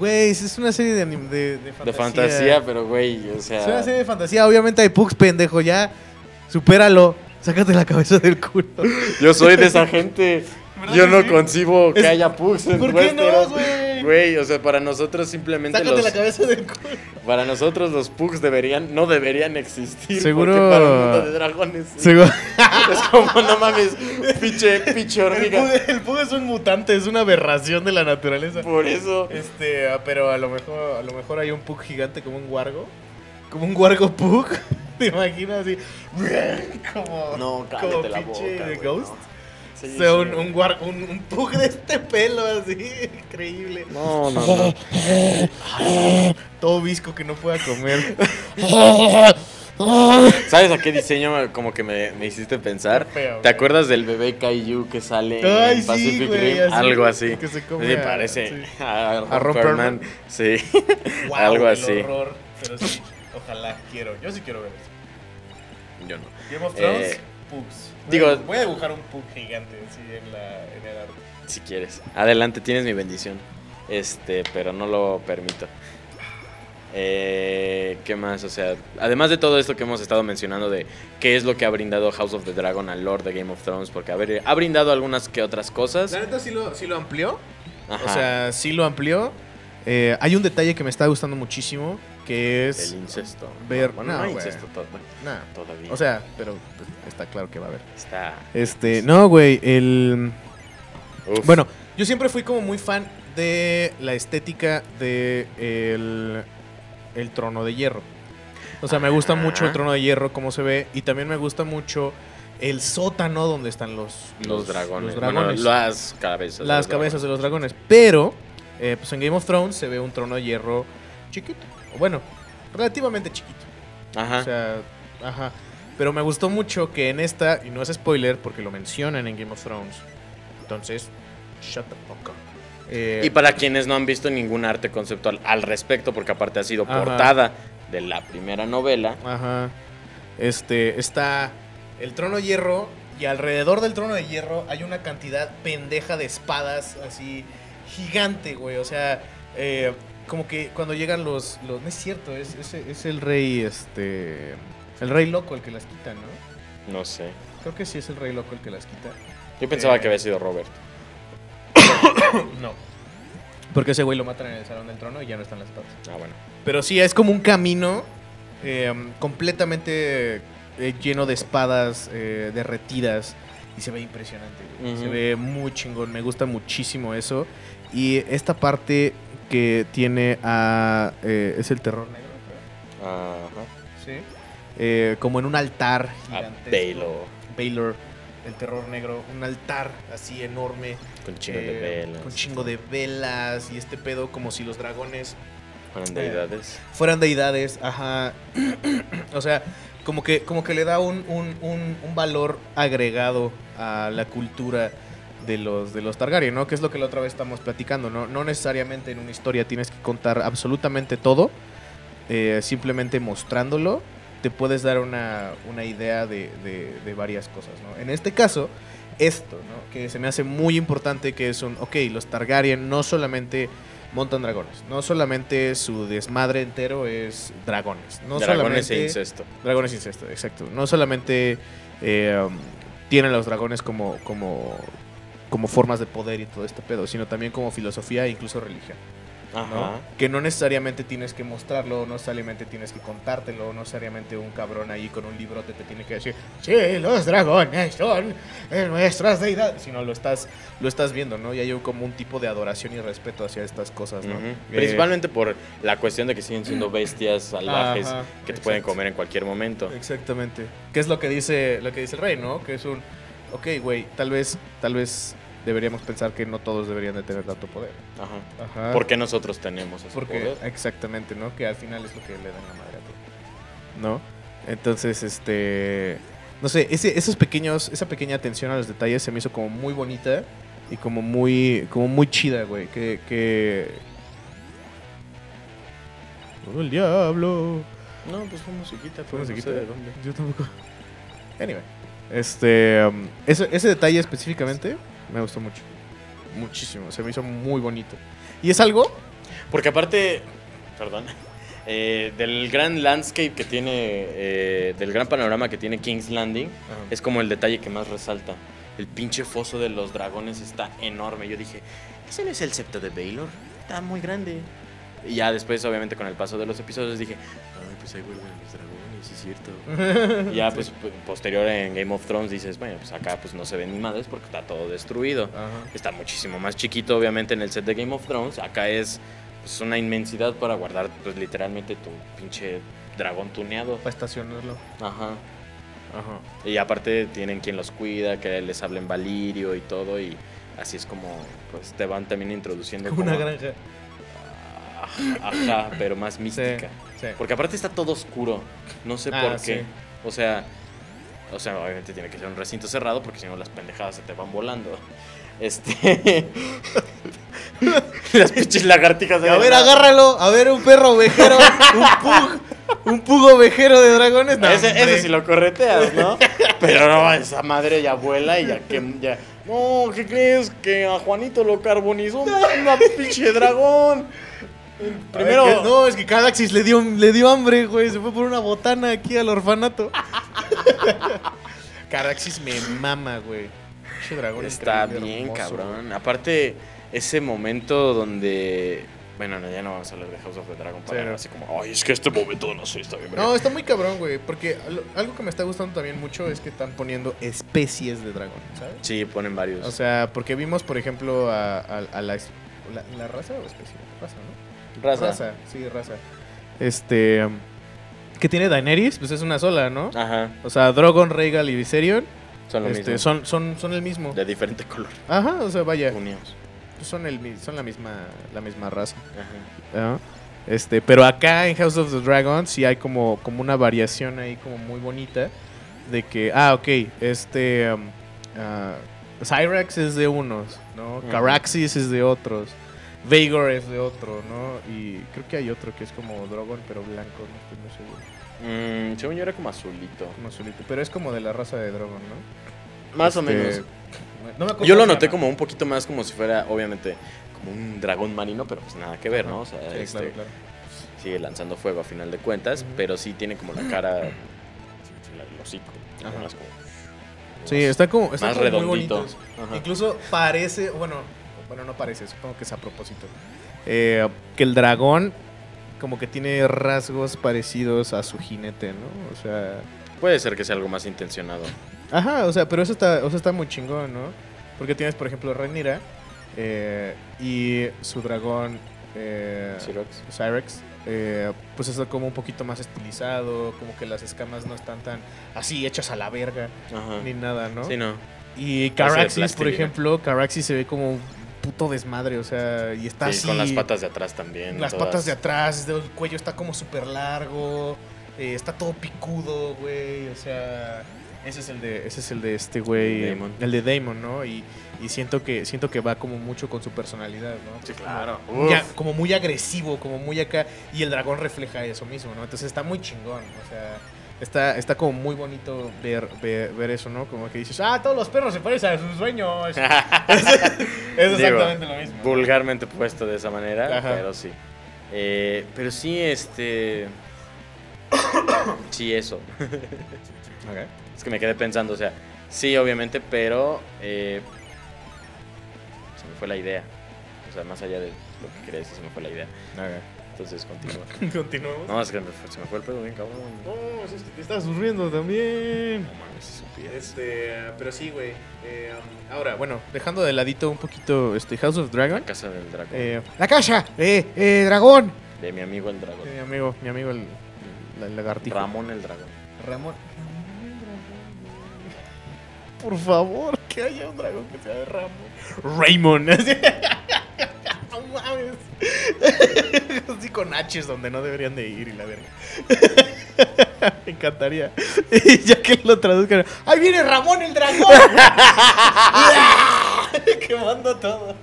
Güey, es una serie de, anim- de, de fantasía. De fantasía, pero güey, o sea. Es una serie de fantasía. Obviamente hay pugs, pendejo. Ya, supéralo. Sácate la cabeza del culo. Yo soy de esa gente. ¿Verdad Yo no sí? concibo que Es- haya pugs en ¿Por qué no, güey? Güey, o sea, para nosotros simplemente Sácate los, la cabeza del culo. para nosotros los pugs deberían no deberían existir Seguro- porque para un mundo de dragones sí. Seguro- es como no mames, pinche pinche El hormiga. pug, el pug es un mutante, es una aberración de la naturaleza. Por eso Este, ah, pero a lo mejor, a lo mejor hay un pug gigante como un guargo. Como un guargo pug. ¿Te imaginas así? Como, no, como cállate la boca. Ghost. no. Sí, O sea, un, sí. un, guar- un, un pug de este pelo así, increíble. No, no, no. Todo visco que no pueda comer. ¿Sabes a qué diseño como que me, me hiciste pensar? Feo, ¿Te acuerdas del bebé Kaiju que sale Ay, en sí, Pacific güey, Rim? así, Algo así. que se come Sí, a- parece sí. a, A Ron Romperman. Perlman. Sí, Wow, algo el así. horror. Pero sí, ojalá quiero. Yo sí quiero ver eso. Yo no. Game of Thrones, Eh, pugs. Digo- Voy a- voy a dibujar un pug gigante así en, la, en el arte. Si quieres. Adelante, tienes mi bendición. Este, pero no lo permito. Eh, ¿Qué más? O sea, además de todo esto que hemos estado mencionando de qué es lo que ha brindado House of the Dragon al Lord de Game of Thrones, porque a ver, ha brindado algunas que otras cosas. La neta sí lo, sí lo amplió. Ajá. O sea, sí lo amplió. Eh, hay un detalle que me está gustando muchísimo, que es... el incesto. ver- Bueno, no, no, hay güey. incesto to- bueno, Nah, todavía. o sea, pero pues, está claro que va a haber. está. Este, no, güey, el... Uf. Bueno, yo siempre fui como muy fan de la estética de el, el trono de hierro. O sea, me gusta Ajá. mucho el trono de hierro, cómo se ve, y también me gusta mucho el sótano donde están los, los, dragones. los dragones. Bueno, las cabezas. de las los cabezas de los dragones. Pero, eh, pues en Game of Thrones se ve un trono de hierro chiquito. Bueno, relativamente chiquito. Ajá. O sea, ajá. Pero me gustó mucho que en esta, y no es spoiler porque lo mencionan en Game of Thrones. Entonces, shut the fuck up. Eh, Y para quienes no han visto ningún arte conceptual al respecto, porque aparte ha sido Ajá. portada de la primera novela, Ajá. Este, está el trono de hierro y alrededor del trono de hierro hay una cantidad pendeja de espadas así gigante, güey. O sea, eh, como que cuando llegan los, los no es cierto, es, es, es el rey, este, el rey loco el que las quita, ¿no? no sé. Creo que sí es el rey loco el que las quita. Yo pensaba Eh. que había sido Robert. No. Porque ese güey lo matan en el salón del trono y ya no están las espadas. Ah, bueno. Pero sí, es como un camino eh, completamente eh, lleno de espadas eh, derretidas y se ve impresionante. Ujú. Se ve muy chingón, me gusta muchísimo eso. Y esta parte que tiene a... eh, es el terror negro. Ajá. Sí. Eh, como en un altar A gigantesco. Baylor. Baylor, el terror negro, un altar así enorme. Con chingo de eh, velas. Con chingo de velas y este pedo como si los dragones Fueron deidades. fueran deidades, ajá. o sea, como que, como que le da un, un- un- un valor agregado a la cultura de los, de los Targaryen, ¿no? Que es lo que la otra vez estamos platicando, ¿no? No necesariamente en una historia tienes que contar absolutamente todo, eh, simplemente mostrándolo te puedes dar una, una idea de, de- de varias cosas, ¿no? En este caso, esto, ¿no? Que se me hace muy importante que es un, ok, los Targaryen no solamente montan dragones, no solamente su desmadre entero es dragones, no Dragones solamente... e incesto. Dragones incesto, exacto. No solamente eh, um, tienen a los dragones como, como, como formas de poder y todo este pedo, sino también como filosofía e incluso religión. ¿no? Ajá. Que no necesariamente tienes que mostrarlo, no necesariamente tienes que contártelo, no necesariamente un cabrón ahí con un librote te tiene que decir, sí, los dragones son nuestras deidades. Sino lo estás, lo estás viendo, ¿no? Y hay como un tipo de adoración y respeto hacia estas cosas, ¿no? Eh, Principalmente por la cuestión de que siguen siendo bestias salvajes Ajá, que te pueden comer en cualquier momento. Exactamente. ¿Qué es lo que dice, lo que dice el rey, no? Que es un, ok, güey, tal vez, tal vez deberíamos pensar que no todos deberían de tener tanto poder. Ajá. Ajá. ¿Por qué nosotros tenemos ese Porque, poder? exactamente, ¿no? Que al final es lo que le dan la madre a todo. ¿No? Entonces, este. No sé, ese, esos pequeños, esa pequeña atención a los detalles se me hizo como muy bonita y como muy, como muy chida, güey. Que, que. Oh, el diablo. No, pues fue musiquita, Fue no musiquita. sé de dónde. Yo tampoco. Anyway. Este. um, ese, ese detalle específicamente me gustó mucho. Muchísimo. Se me hizo muy bonito. Y es algo. Porque aparte, perdón, eh, del gran landscape que tiene, eh, del gran panorama que tiene King's Landing, es como el detalle que más resalta. El pinche foso de los dragones está enorme. Yo dije, ¿ese no es el septo de Baylor? Está muy grande. Y ya después, obviamente, con el paso de los episodios dije, ay, pues ahí vuelven los dragones, sí es cierto. Ya, pues, p- posterior en Game of Thrones dices, bueno, pues acá pues no se ven ni madres porque está todo destruido. Ajá. Está muchísimo más chiquito, obviamente, en el set de Game of Thrones. Acá es pues, una inmensidad para guardar, pues, literalmente tu pinche dragón tuneado. Para estacionarlo. Ajá. Ajá. Y aparte tienen quien los cuida, que les hablen Valirio y todo. Y así es como, pues, te van también introduciendo Como una granja. Ajá, pero más mística. Sí. Porque aparte está todo oscuro. No sé Ah, por sí. qué. O sea, o sea, obviamente tiene que ser un recinto cerrado porque si no las pendejadas se te van volando. Este. las pinches lagartijas. de A ver, agárralo. A ver, un perro ovejero. un pug. Un pug ovejero de dragones. No, ese, sí lo correteas, ¿no? Pero no, esa madre ya vuela y ya que. Ya, no, ¿qué crees? Que a Juanito lo carbonizó un una pinche dragón. Primero. A ver, que- no, es que Cadaxis le dio, le dio hambre, güey. Se fue por una botana aquí al orfanato. Cadaxis me mama, güey. Dragón Está bien, hermoso, cabrón. Aparte, ese momento donde. Bueno, no, ya no vamos a hablar de House of the Dragon para Sí, no. así como, ay, es que este momento no sé, está bien. No, está muy cabrón, güey. Porque al- algo que me está gustando también mucho es que están poniendo especies de dragón, ¿sabes? Sí, ponen varios. O sea, porque vimos, por ejemplo, a, a- a la, la, la raza o especie. Raza, ¿no? Raza. sí, raza. Este. que tiene Daenerys, pues es una sola, ¿no? Ajá, O sea, Drogon, Rhaegal y Viserion son lo este, mismo. son, son, son el mismo. De diferente color. Ajá, o sea, vaya, Unidos. son, el, son la misma la misma raza. Ajá. ¿no? Este, pero acá en House of the Dragon sí hay como, como una variación ahí como muy bonita de que, ah, ok, este, um, ah, Cyrax es de unos, ¿no? Caraxis es de otros, Vagor es de otro, ¿no? Y creo que hay otro que es como Drogon pero blanco, no estoy muy seguro, Mm, según yo era como azulito. como azulito, pero es como de la raza de Drogon, ¿no? Más o Este, menos. no me Yo lo noté como un poquito más como si fuera, obviamente, como un dragón marino, pero pues nada que ver, ¿no? O sea, Sí, este, claro, claro. sigue lanzando fuego a final de cuentas, pero sí tiene como la cara, el hocico, más como- Sí, está como, está más como redondito. Incluso parece, bueno, bueno, no parece, supongo que es a propósito. eh, que el dragón como que tiene rasgos parecidos a su jinete, ¿no? O sea, Puede ser que sea algo más intencionado. ajá, o sea, pero eso está, o sea, está muy chingón, ¿no? Porque tienes, por ejemplo, Rhaenyra eh, y su dragón eh. Cyrex, eh, pues está como un poquito más estilizado, como que las escamas no están tan así hechas a la verga, Ajá. ni nada, ¿no? Sí, no. Y Caraxis, por ejemplo, Caraxis se ve como puto desmadre, o sea, y está Sí, así. con las patas de atrás también. Las todas. patas de atrás, el cuello está como súper largo, eh, está todo picudo, güey, o sea, ese es el de, ese es el de este güey, el de Damon, ¿no? Y, y siento que siento que va como mucho con su personalidad, ¿no? Sí, claro. Muy a- Uf. como muy agresivo, como muy acá, y el dragón refleja eso mismo, ¿no? Entonces está muy chingón, o sea, está, está como muy bonito ver, ver, ver eso, ¿no? Como que dices, ah, todos los perros se parecen a sus dueños. es exactamente lo mismo. Vulgarmente puesto de esa manera, Ajá. pero sí. Eh, pero sí, este. sí, eso. Es que me quedé pensando, o sea, sí, obviamente, pero. eh, se me fue la idea. O sea, más allá de lo que quería decir, se me fue la idea. Entonces, continúa. Continuamos. No, es que me se me fue el pedo bien, cabrón. No, es que te estás durmiendo también. No mames. Este, pero sí, güey. Eh, um, ahora, bueno, dejando de ladito un poquito este House of Dragon. La casa del dragón. Eh, la casa, eh, eh, dragón. De mi amigo el dragón. Mi amigo, mi amigo el, el- el lagartijo. Ramón el dragón. Ramón. Por favor, que haya un dragón que sea de Ramón. Raymond. no mames. Con H's donde no deberían de ir y la verga. Me encantaría. Y ya que lo traduzcan. ¡Ahí viene Ramón el dragón! Quemando todo.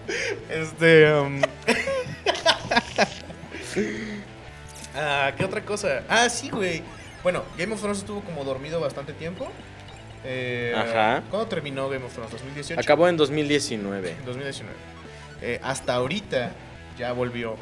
Este. um, ah, ¿qué otra cosa? Ah, sí, güey. Bueno, Game of Thrones estuvo como dormido bastante tiempo. Eh, Ajá. ¿Cuándo terminó Game of Thrones? ¿2018? Acabó en 2019. En 2019. Eh, hasta ahorita ya volvió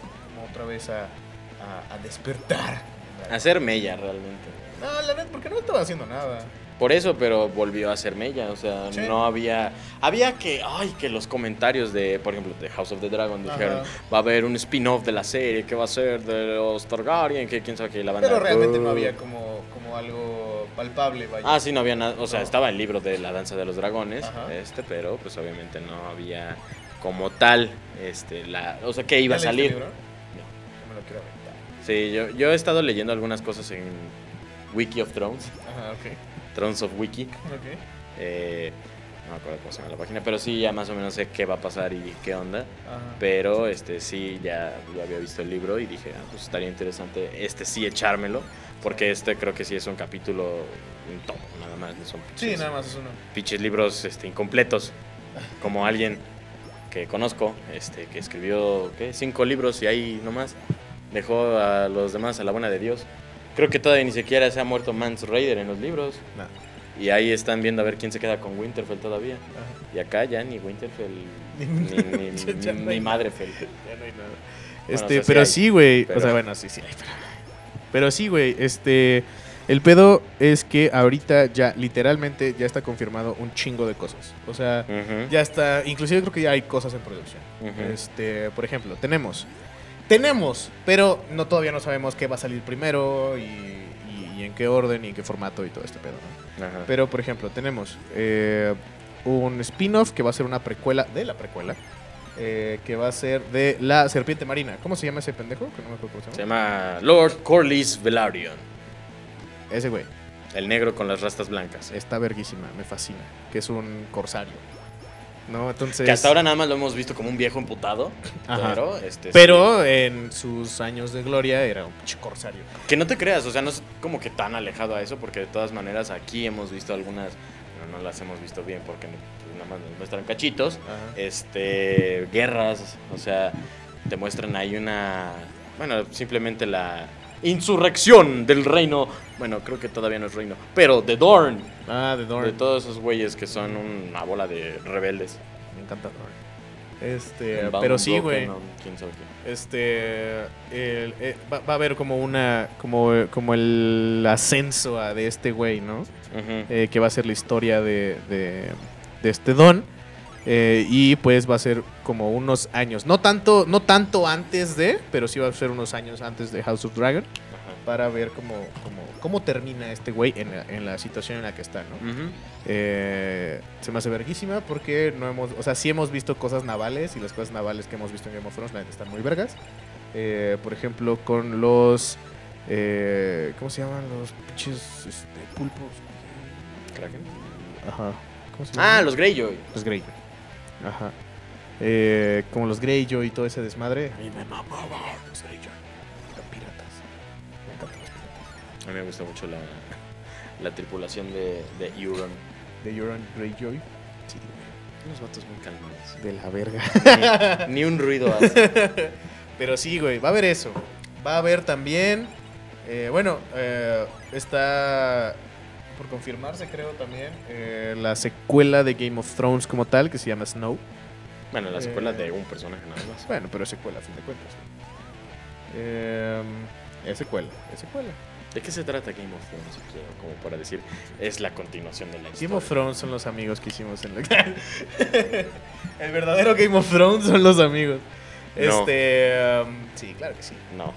otra vez a, a- a despertar. A ser Mella, realmente. No, la neta, porque no estaba haciendo nada. Por eso, pero volvió a ser Mella. O sea, Sí. no había. Había que. Ay, que los comentarios de, por ejemplo, de House of the Dragon dijeron: Ajá. va a haber un spin-off de la serie que va a ser de los Targaryen, que quién sabe qué. La banda, Pero realmente no había como, como algo palpable, vaya. Ah, sí, no había nada. O sea, No. estaba el libro de la danza de los dragones, Ajá. este, pero pues obviamente no había como tal, este, la, o sea, que iba a ¿Ya leíste salir. el Sí, yo, yo he estado leyendo algunas cosas en Wiki of Thrones, Ajá, ok. Thrones of Wiki. Ok. eh, no me acuerdo cómo se llama la página, pero sí, ya más o menos sé qué va a pasar y qué onda. Ajá. Pero este sí, ya, ya había visto el libro y dije, ah, pues estaría interesante este sí echármelo, porque este creo que sí es un capítulo, un tomo, nada más, no son Sí, pinches- nada más es uno. pinches libros este, incompletos, como alguien que conozco, este, que escribió ¿qué? cinco libros y ahí nomás dejó a los demás a la buena de Dios. Creo que todavía ni siquiera se ha muerto Mance Raider en los libros. Nah. Y ahí están viendo a ver quién se queda con Winterfell todavía. Ajá. Y acá ya ni Winterfell, Ni- ni, ni, Ya ni- no Madrefell. Ya no hay nada. Bueno, Este, o sea, sí pero sí, güey. O pero- sea, bueno, sí, sí hay, pero... Pero sí, güey. Este. El pedo es que ahorita ya, literalmente, ya está confirmado un chingo de cosas. O sea, ya está. Inclusive creo que ya hay cosas en producción. Este, por ejemplo, tenemos. Tenemos, pero no todavía no sabemos qué va a salir primero y, y- y en qué orden y en qué formato y todo este pedo, ¿no? Ajá. Pero, por ejemplo, tenemos eh, un spin-off que va a ser una precuela de la precuela. eh, que va a ser de la serpiente marina. ¿Cómo se llama ese pendejo? Que no me acuerdo cómo se Se llama. llama Lord Corlys Velaryon, Ese güey. el negro con las rastas blancas. Está verguísima, me fascina. Que es un corsario. ¿No? Entonces. Que hasta ahora nada más lo hemos visto como un viejo emputado. Ajá. Pero, este, sí. En sus años de gloria era un pinche corsario. Que no te creas, o sea, no es como que tan alejado a eso, porque de todas maneras aquí hemos visto algunas, pero no las hemos visto bien porque pues, nada más nos muestran cachitos, Ajá. este, guerras, o sea, te muestran ahí una, bueno, simplemente la insurrección del reino, bueno, creo que todavía no es reino, pero de Dorn, Ah, de Dorn. de todos esos güeyes que son una bola de rebeldes. Me encanta Dorn. Este, pero sí, güey. Este, el- eh, va, va a haber como una, como, como el ascenso a de este güey, ¿no? Eh, que va a ser la historia de, de, de este don. Eh, y pues va a ser como unos años, no tanto, no tanto antes de, pero sí va a ser unos años antes de House of Dragon Ajá. para ver cómo, cómo, cómo termina este güey en la, en la situación en la que está, ¿no? Ujú. Eh, se me hace verguísima porque no hemos, o sea, sí hemos visto cosas navales y las cosas navales que hemos visto en Game of Thrones la neta, están muy vergas. Eh, por ejemplo, con los, eh, ¿cómo se llaman los pinches este, pulpos? Kraken. Ajá. ¿Cómo se Ah, llaman? los Greyjoy. los Greyjoy. Ajá. Eh, como los Greyjoy y todo ese desmadre. A mí me mamaba los Greyjoy. Eran piratas. Me encantan los piratas. A mí me gusta mucho la, la tripulación de, de Euron. De Euron Greyjoy. Sí, Unos vatos muy calmados. de la verga. Ni, ni un ruido hace. Pero sí, güey, va a haber eso. Va a haber también. eh, bueno, eh, está por confirmarse, creo también. eh, la secuela de Game of Thrones como tal, que se llama Snow. Bueno, la secuela Eh. de un personaje nada más. Bueno, pero es secuela a fin de cuentas. Eh, es secuela, es secuela. ¿De qué se trata Game of Thrones? Como para decir, es la continuación de la historia. Game of Thrones son los amigos que hicimos en la... El verdadero Game of Thrones son los amigos. Este. um, sí, claro que sí. No.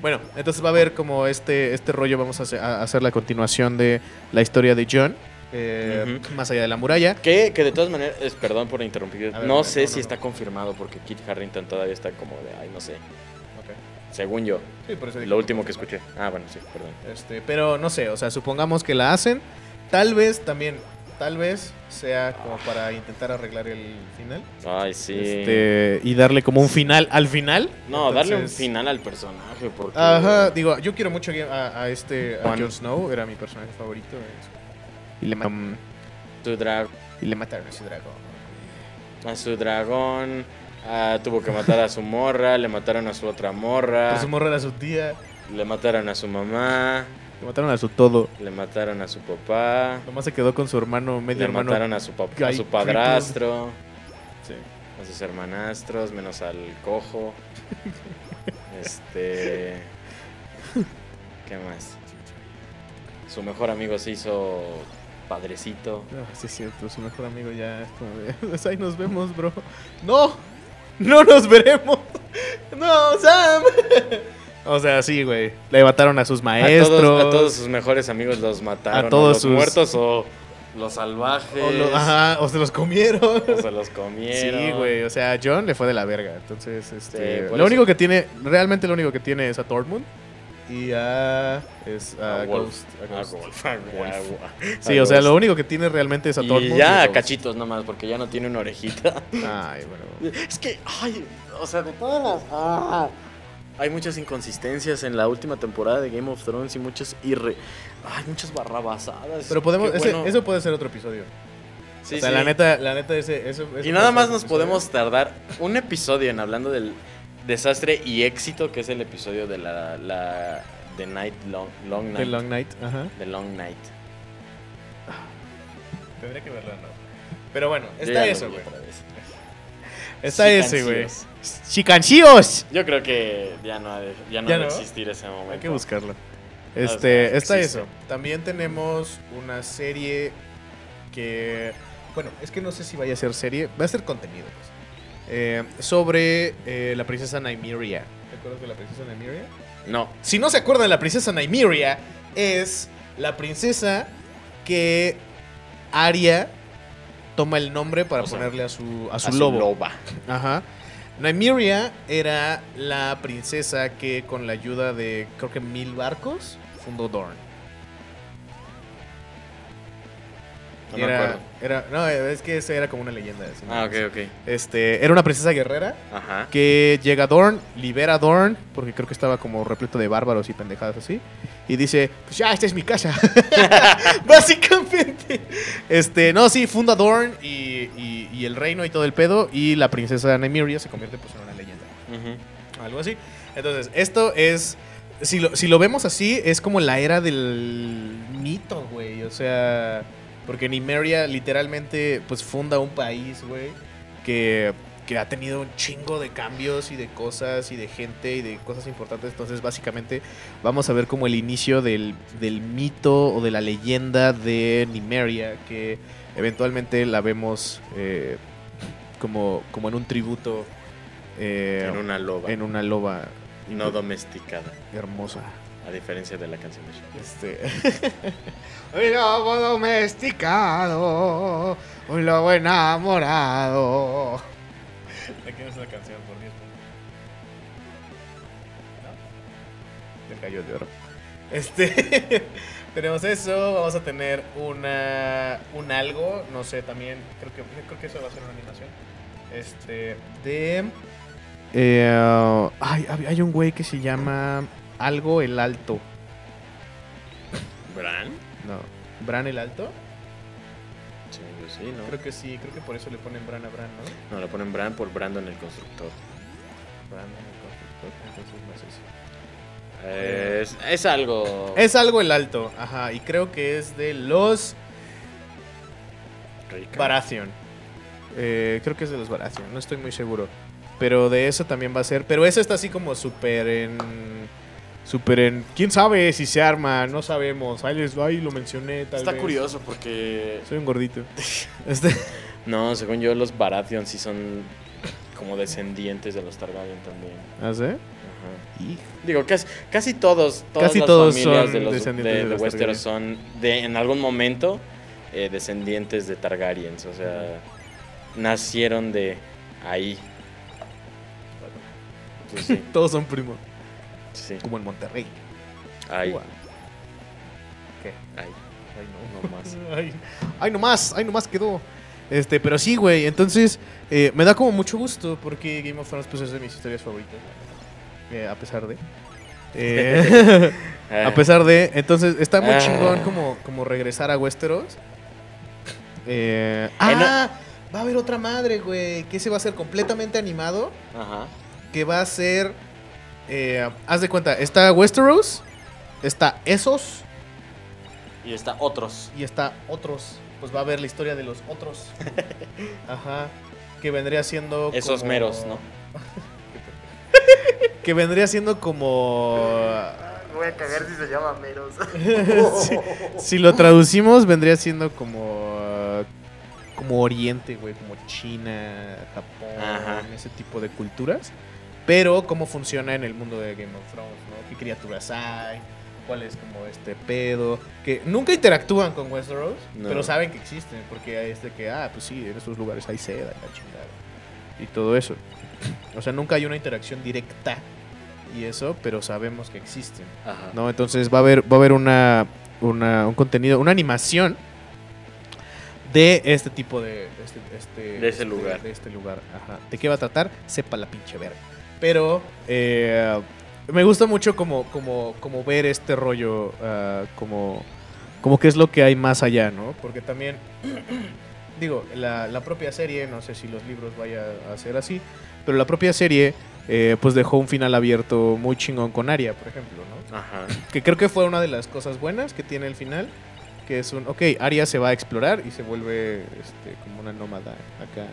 Bueno, entonces va a haber como este, este rollo. Vamos a hacer, la continuación de la historia de John. eh. Más allá de la muralla. Que, que de todas maneras, es- perdón por interrumpir, ver, no sé no, si no. está confirmado porque Kit Harrington todavía está como de, ay, no sé, según yo, Sí, por eso dije lo último que escuché. Ah, bueno, sí, perdón. Este, pero no sé, o sea, supongamos que la hacen. Tal vez también, tal vez sea como para intentar arreglar el final. Ay, sí. Este, y darle como un final al final. no, darle un final al personaje porque... Ajá, digo, yo quiero mucho a, a este a. Jon Snow, era mi personaje favorito. Y le, ma- um, Tu dra- y le mataron a ese dragón. a su dragón, ah, tuvo que matar a su morra, le mataron a su otra morra, Por su morra era su tía, le mataron a su mamá, le mataron a su todo. le mataron a su papá, Nomás se quedó con su hermano, medio le hermano. mataron a su, pap- a su padrastro. Sí. a sus hermanastros, menos al cojo. Este. ¿Qué más? Su mejor amigo se hizo padrecito. Ah, sí, es cierto, su mejor amigo ya es como de, "Pues ahí nos vemos, bro. ¡No! ¡No nos veremos! ¡No, Sam! O sea, sí, güey. Le mataron a sus A maestros. todos, a todos sus mejores amigos los mataron. A todos los sus- muertos o los salvajes. o, lo- ajá, o se los comieron. o se los comieron. Sí, güey, o sea, a John le fue de la verga. Entonces, este, Sí, lo eso. único que tiene, realmente lo único que tiene es a Tormund y a, es a, A. Ghost. a A Ghost. Wolf, a Wolf. Sí, A o sea, Ghost. lo único que tiene realmente es a Tormund. Y ya a cachitos nomás, porque ya no tiene una orejita. Ay, bueno. Es que, ay, o sea, de todas las. ah, hay muchas inconsistencias en la última temporada de Game of Thrones y muchas irre. Ay, muchas barrabasadas. Pero podemos, ese- bueno. eso puede ser otro episodio. Sí, o sea, sí. la neta, la neta, ese, eso, eso Y nada más nos podemos tardar un episodio en hablando del desastre y éxito, que es el episodio de la. la The Night Long, long Night. The Long Night, ajá. The Long Night. Tendría que verla, ¿no? Pero bueno, está eso, güey. Está ese, güey. Chicancillos. Yo creo que ya no ha de, ya no ¿Ya ha de no? existir ese momento. Hay que buscarlo. Este, está eso. También tenemos una serie que. Bueno, es que no sé si vaya a ser serie. Va a ser contenido, pues. Eh, sobre eh, la princesa Nymeria. ¿Te acuerdas de la princesa Nymeria? No. Si no se acuerdan de la princesa Nymeria, es la princesa que Arya toma el nombre para O sea, ponerle a su, a su a su lobo. loba. Ajá. Nymeria era la princesa que con la ayuda de creo que mil barcos fundó Dorne. No me era, acuerdo. era, no, es que esa era como una leyenda. así, ¿no? Ah, ok, ok. Este, era una princesa guerrera Ajá. que llega a Dorne, libera a Dorne, porque creo que estaba como repleto de bárbaros y pendejadas así, y dice, pues ya, esta es mi casa. Básicamente. Este, no, sí, funda Dorne y, y- y el reino y todo el pedo, y la princesa Nymeria se convierte pues en una leyenda. Algo así. Entonces, esto es. Si lo, si lo vemos así, es como la era del mito, güey. O sea. Porque Nimeria literalmente, pues funda un país, güey. Que, que ha tenido un chingo de cambios y de cosas y de gente y de cosas importantes. Entonces, básicamente, vamos a ver como el inicio del, del mito o de la leyenda de Nimeria. Que eventualmente la vemos eh, como, como en un tributo. eh, En una loba. en una loba No domesticada. hermosa. A diferencia de la canción de Shrek. Este. un lobo domesticado, un lobo enamorado. Aquí no es la canción, por Dios. ¿No? Me cayó de oro. Este. tenemos eso, vamos a tener una. un algo, no sé, también. Creo que, creo que eso va a ser una animación. Este. De. Eh, ay, hay un güey que se llama Algo el Alto. ¿Bran? No. ¿Bran el Alto? Sí, pues sí, ¿no? Creo que sí, creo que por eso le ponen Bran a Bran, ¿no? No, le ponen Bran por Brandon el constructor. Bran el constructor, entonces no sé si. Es, es algo. Es algo el Alto, ajá, y creo que es de los rica. Baratheon. Eh, creo que es de los Baratheon, no estoy muy seguro. Pero de eso también va a ser. Pero eso está así como súper en. Súper en. ¿Quién sabe si se arma? No sabemos. Ahí, les, ahí lo mencioné, tal Está vez. curioso porque. Soy un gordito. Este, No, según yo, los Baratheon sí son como descendientes de los Targaryen también. ¿Ah, sí? Ajá. Y- Digo, casi, casi todos, todas Casi las todos familias son de, los, descendientes de, de de los Westeros son, de, en algún momento, eh, descendientes de Targaryens. O sea, nacieron de ahí. Pues sí, Todos son primos. Sí, Como en Monterrey. Ua. ¿Qué? Ay, no más. Ay, ay, nomás, ay, nomás quedó. Este, pero sí, güey. Entonces, eh, me da como mucho gusto porque Game of Thrones pues, es de mis historias favoritas. Eh, a pesar de. Eh, a pesar de. Entonces, está muy Ah. chingón como, como regresar a Westeros. Ah, va a haber otra madre, güey. Que se va a ser completamente animado. Ajá. Que va a ser. Eh, haz de cuenta, está Westeros. Está Esos. Y está otros. Y está otros. Pues va a ver la historia de los otros. Ajá. Que vendría siendo. Esos como- meros, ¿no? Que vendría siendo como. Voy a cagar si se llama Meros. si, si lo traducimos, vendría siendo como. Como Oriente, güey. Como China, Japón, Ajá. ese tipo de culturas. Pero cómo funciona en el mundo de Game of Thrones, ¿no? ¿Qué criaturas hay? ¿Cuál es como este pedo? Que nunca interactúan con Westeros, No. pero saben que existen. Porque es de que, ah, pues sí, en esos lugares hay seda y la chingada. Y todo eso. O sea, nunca hay una interacción directa y eso, pero sabemos que existen. Ajá. ¿no? Entonces va a haber, va a haber una, una- un contenido, una animación de este tipo de... Este, este- De ese este- lugar. De este lugar, ajá. ¿De qué va a tratar? Sepa la pinche verga. Pero eh, me gusta mucho como, como, como ver este rollo, ah, como, como qué es lo que hay más allá, ¿no? Porque también, digo, la, la propia serie, no sé si los libros vaya a ser así, pero la propia serie... eh, pues dejó un final abierto muy chingón con Aria, por ejemplo, ¿no? Ajá. Que creo que fue una de las cosas buenas que tiene el final. Que es un, ok, Arya se va a explorar y se vuelve este, como una nómada acá.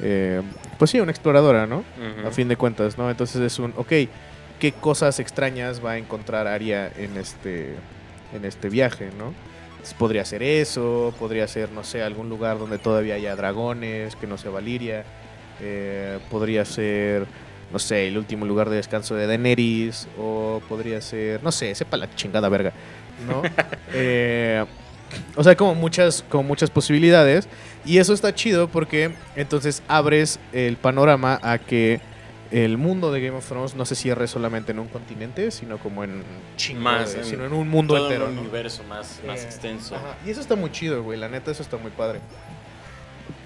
Eh, pues sí, una exploradora, ¿no? A fin de cuentas, ¿no? Entonces es un, ok, ¿qué cosas extrañas va a encontrar Arya en este, en este viaje, ¿no? Entonces, podría ser eso, podría ser, no sé, algún lugar donde todavía haya dragones, que no sea Valiria. Eh, podría ser, no sé, el último lugar de descanso de Daenerys. O podría ser, no sé, sepa la chingada verga, ¿no? Eh, o sea, como muchas, como muchas posibilidades. Y eso está chido porque entonces abres el panorama a que el mundo de Game of Thrones no se cierre solamente en un continente, sino como en chingo Más, de- en sino en un mundo Todo entero. un ¿no? universo más, más Eh, extenso. ajá, Y eso está muy chido, güey. La neta, eso está muy padre.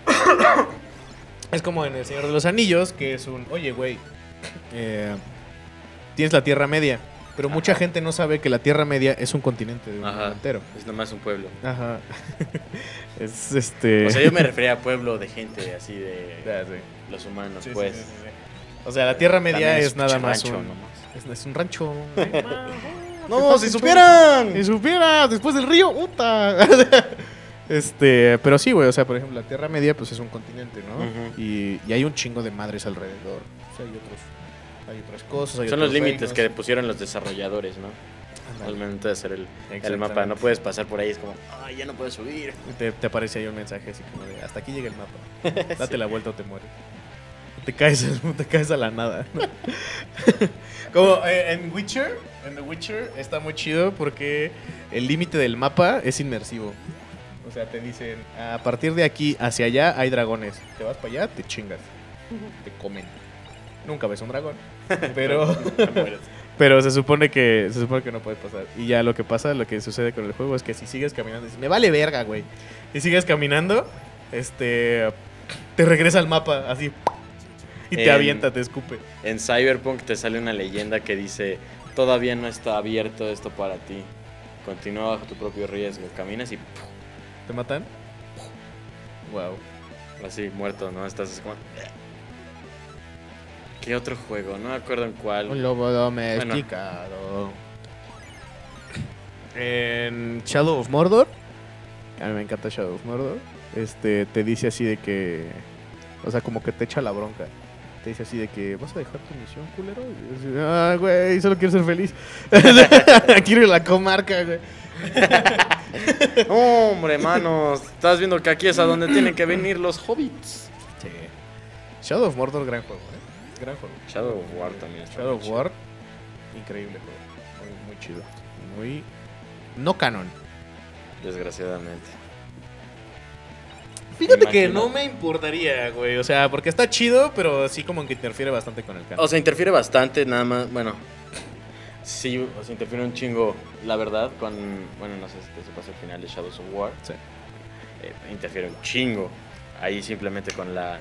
es como en El Señor de los Anillos, que es un, oye, güey, eh, tienes la Tierra Media, pero mucha gente no sabe que la Tierra Media es un continente de un Ajá. entero. Es nomás un pueblo. Ajá. es este... O sea, yo me refería a pueblo de gente así de Ya, sí. los humanos, Sí, pues. sí, sí, sí. O sea, la Tierra Media es nada más rancho un... nomás. Es, es un rancho. No, si supieran. Si supieras, después del río, puta. este, pero sí, güey, o sea, por ejemplo, la Tierra Media, pues es un continente, ¿no? Y, y hay un chingo de madres alrededor. O sea, hay otros, hay otras cosas. hay Son los límites reinos. que pusieron los desarrolladores, ¿no? Al momento de hacer el, el mapa. No puedes pasar por ahí, es como, ay, ya no puedes subir. Te, te aparece ahí un mensaje así como de, hasta aquí llega el mapa. Date la vuelta o te mueres. Te caes, te caes a la nada. ¿no? como eh, en Witcher, en The Witcher está muy chido porque el límite del mapa es inmersivo. O sea, te dicen, a partir de aquí hacia allá hay dragones. Te vas para allá, te chingas. Te comen. Nunca ves un dragón. Pero, pero se supone que se supone que no puedes pasar. Y ya lo que pasa, lo que sucede con el juego es que si sigues caminando, dices, me vale verga, güey. Y sigues caminando, este te regresa al mapa así. Y te En- avienta, te escupe. En Cyberpunk te sale una leyenda que dice, todavía no está abierto esto para ti. Continúa bajo tu propio riesgo. Caminas y. ¿Te matan? Wow. así, muerto, ¿no? Estás como... ¿Qué otro juego? No me acuerdo en cuál. Un lobo domesticado. En Shadow of Mordor, a mí me encanta Shadow of Mordor, este, te dice así de que, o sea, como que te echa la bronca. Te dice así de que, ¿vas a dejar tu misión, culero? Y así, ah, güey, solo quiero ser feliz. quiero ir a la comarca, güey. Hombre, manos. Estás viendo que aquí es a donde tienen que venir los hobbits. Sí. Shadow of Mordor, gran juego, ¿eh? Gran juego. Shadow of War también está Shadow of. War, increíble juego. Muy, muy chido. Muy. No canon. Desgraciadamente. Fíjate que no me importaría, güey. O sea, porque está chido, pero sí como que interfiere bastante con el canon. O sea, interfiere bastante, nada más. Bueno, sí, o sea, interfiere un chingo, la verdad, con. Bueno, no sé si te sepas el final de Shadows of War. Sí. Eh, interfiere un chingo. Ahí simplemente con la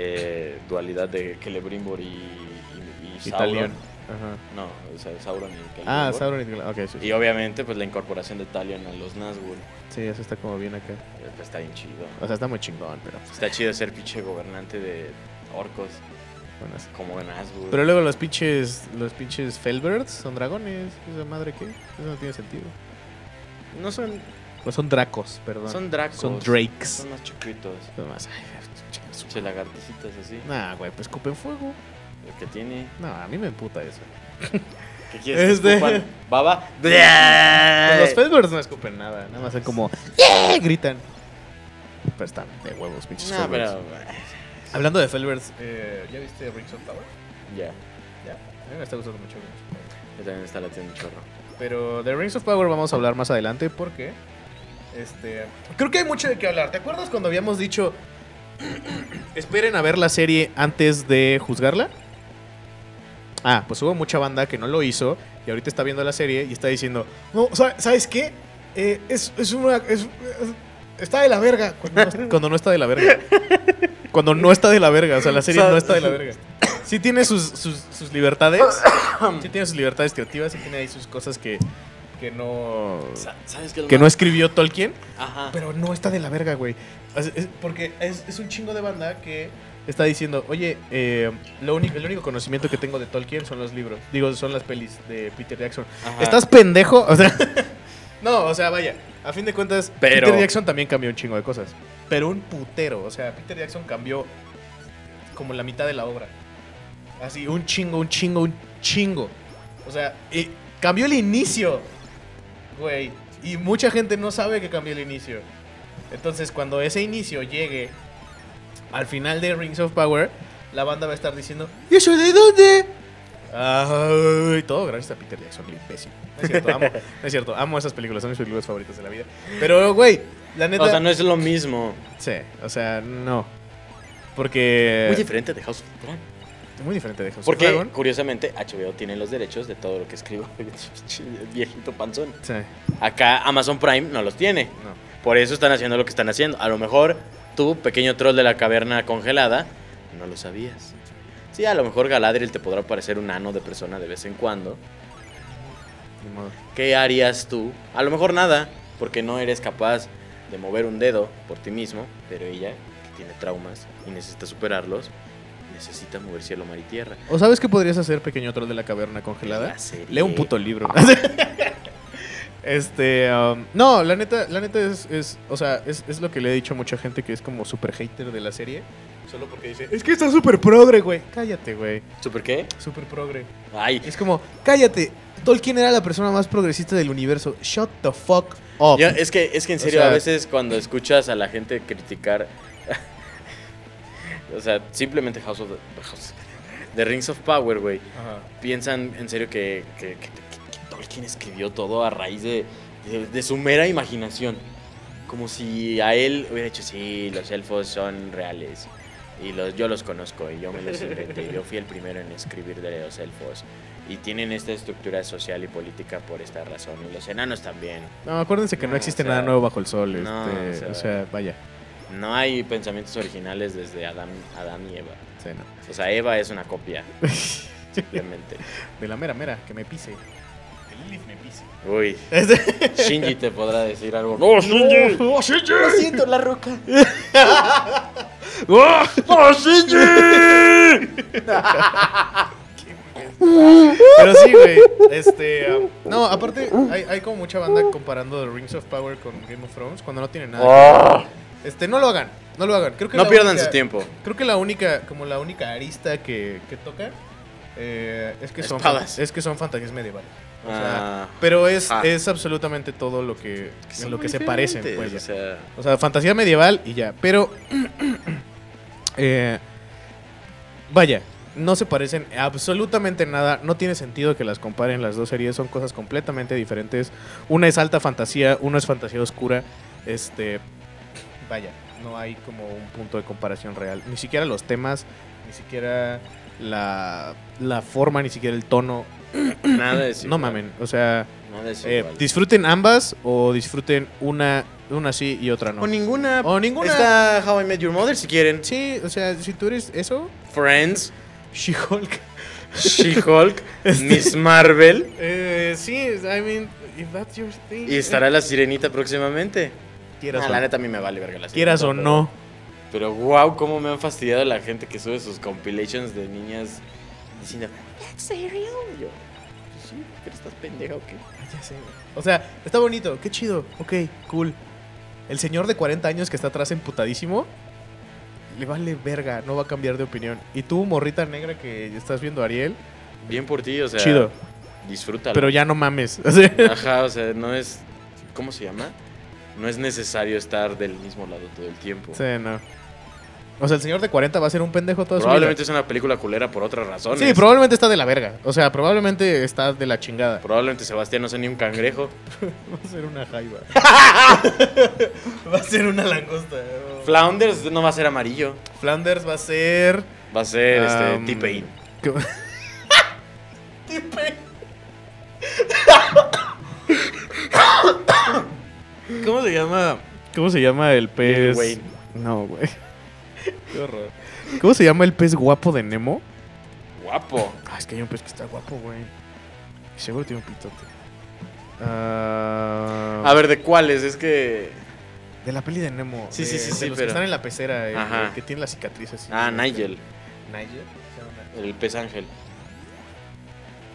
eh, dualidad de Celebrimbor y, y, y Sauron. Ajá. No, o sea, Sauron y Celebrimbor. Ah, Sauron y... Ok, sí. Y obviamente, pues la incorporación de Talion a los Nazgûl. Sí, eso está como bien acá. eh, pues, está bien chido. O sea, está muy chingón, pero... Está chido ser pinche gobernante de orcos como Nazgûl. Pero luego los pinches... Los pinches Felbirds son dragones. ¿Esa madre qué? Eso no tiene sentido. no son, Pues son dracos, perdón. son dracos. Son drakes. Son más chiquitos. Son más... Ay, chinga su- Pinche lagarticitas así. Nah, güey, pues escupen fuego. El que tiene. No, a mí me emputa eso. ¿Qué quieres que Este- escupan? ¿Baba? Pues los Felbirds no escupen nada. Nada más es como... "Yeah", Gritan. Pero están de huevos, pinches pero. Hablando de Felbirds, eh, ¿ya viste Rings of Power? Ya. Ya. A mí me está gustando mucho Rings of Power. Yo también está latiendo un chorro. Pero de Rings of Power vamos a hablar más adelante porque... Este, creo que hay mucho de qué hablar. ¿Te acuerdas cuando habíamos dicho... esperen a ver la serie antes de juzgarla? Ah, pues hubo mucha banda que no lo hizo y ahorita está viendo la serie y está diciendo... No, ¿sabe- ¿sabes qué? Eh, es, es una... es- es- está de la verga. Cuando no, cuando no está de la verga. Cuando no está de la verga. O sea, la serie O sea, no está de la verga. Sí tiene sus, sus, sus libertades. Sí tiene sus libertades creativas. Sí tiene ahí sus cosas que, que no... Sa- ¿Sabes Que no escribió Tolkien. Ajá. Pero no está de la verga, güey. Es- es- porque es, es un chingo de banda que está diciendo, oye, eh, lo único, el único conocimiento que tengo de Tolkien son los libros. Digo, son las pelis de Peter Jackson. Ajá. ¿Estás pendejo? O sea, no, o sea, vaya. A fin de cuentas, Pero- Peter Jackson también cambió un chingo de cosas. Pero un putero. O sea, Peter Jackson cambió como la mitad de la obra. Así, un chingo, un chingo, un chingo. O sea, cambió el inicio. Güey. Y mucha gente no sabe que cambió el inicio. Entonces, cuando ese inicio llegue al final de Rings of Power, la banda va a estar diciendo, ¿y eso de dónde? Ay, todo gracias a Peter Jackson, el imbécil. No es cierto, amo, no es cierto, amo esas películas, son mis películas favoritas de la vida. Pero, güey, la neta... O sea, no es lo mismo. Sí, o sea, no. Porque... Muy diferente de House of Dragon. Muy diferente de House of Porque, Dragon. curiosamente, HBO tiene los derechos de todo lo que escribo. Viejito panzón. Sí, Acá Amazon Prime no los tiene. no. Por eso están haciendo lo que están haciendo. A lo mejor tú, pequeño troll de la caverna congelada, no lo sabías. Sí, a lo mejor Galadriel te podrá parecer un ano de persona de vez en cuando. ¿Qué harías tú? A lo mejor nada, porque no eres capaz de mover un dedo por ti mismo, pero ella, que tiene traumas y necesita superarlos, necesita mover cielo, mar y tierra. ¿O sabes qué podrías hacer, pequeño troll de la caverna congelada? Lee un puto libro. este, um, no, la neta, la neta es, es o sea, es, es lo que le he dicho a mucha gente que es como super hater de la serie. Solo porque dice, es que está súper progre, güey. Cállate, güey. ¿Super qué? Súper progre. Ay, Es como, cállate. Tolkien era la persona más progresista del universo. Shut the fuck up. yo- es que es que en O serio sea- a veces cuando escuchas a la gente criticar o sea, simplemente House of the, House- The Rings of Power, güey. Piensan en serio que, que- que- que- Tolkien escribió todo a raíz de, de- de su mera imaginación. Como si a él hubiera dicho, sí, los elfos son reales. Y los, yo los conozco y yo me los inventé. Yo fui el primero en escribir de los elfos. Y tienen esta estructura social y política por esta razón. Y los enanos también. No, acuérdense que no, No, existe o sea, nada nuevo bajo el sol. no, este, o o, sea- sea, vaya. No hay pensamientos originales desde Adán, Adán y Eva. Sí, no. O sea, Eva es una copia. Simplemente. De la mera mera, que me pise. Que Lilith me pise. Uy, Shinji te podrá decir algo. ¡No, Shinji! ¡Oh, Shinji! Lo siento, la roca. ¡Oh! ¡Oh, Shinji! Pero sí, güey. Este. um, no, aparte, hay, hay como mucha banda comparando The Rings of Power con Game of Thrones cuando no tienen nada. que ver. Este, no lo hagan. No lo hagan. Creo que No pierdan única- su tiempo. Creo que la única, como la única arista que, que toca eh, es que son es que son fantasías medievales. O sea, Ah, pero es, Ah. es absolutamente todo lo que, en lo que se parecen. Pues, o sea, O sea, fantasía medieval y ya. Pero. eh, vaya, no se parecen absolutamente nada. No tiene sentido que las comparen las dos series. Son cosas completamente diferentes. Una es alta fantasía, una es fantasía oscura. Este. Vaya, no hay como un punto de comparación real. Ni siquiera los temas, ni siquiera la, la forma, ni siquiera el tono. nada es No mamen. O sea, Nada es eh, disfruten ambas o disfruten una, una sí y otra no. O ninguna. O ninguna. Está How I Met Your Mother si quieren. Sí, o sea, si tú eres eso, Friends, She-Hulk. She-Hulk, Este- Miss Marvel. Eh, sí, I mean, if that's your thing. Y estará la sirenita próximamente. Quieras, Ah, o, la neta a mí me vale verga la quieras o no. Pero, wow, cómo me han fastidiado la gente que sube sus compilations de niñas diciendo, ¿Es serio? Y yo, "Pues sí, pero estás pendeja o qué? Ya sé. O sea, está bonito, qué chido, ok, cool. El señor de 40 años que está atrás emputadísimo, le vale verga, no va a cambiar de opinión. Y tú, morrita negra que estás viendo a Ariel, Bien por ti, o sea, chido, disfrútalo. pero ya no mames. Ajá, o sea, no es. ¿Cómo se llama? No es necesario estar del mismo lado todo el tiempo. sí, no. O sea, el señor de 40 va a ser un pendejo vida. Probablemente es una película culera por otras razones. Sí, probablemente está de la verga. O sea, probablemente está de la chingada. Probablemente Sebastián no sea ni un cangrejo. Va a ser una jaiba. va a ser una langosta. Flounders no va a ser amarillo. Flanders va a ser. Va a ser Um, este T-Pain. T-Pain. ¿Cómo se llama? ¿Cómo se llama el pez? Wayne. No, güey. Qué horror. ¿Cómo se llama el pez guapo de Nemo? Guapo. Ah, es que hay un pez que está guapo, güey. Seguro tiene un pitote. Ah, A ver, ¿de cuáles? Es que. De la peli de Nemo. Sí, de- sí, sí, de sí, los pero- que están en la pecera, el, Ajá. el que tiene la cicatriz así. Ah, Nigel. Nigel. El pez ángel.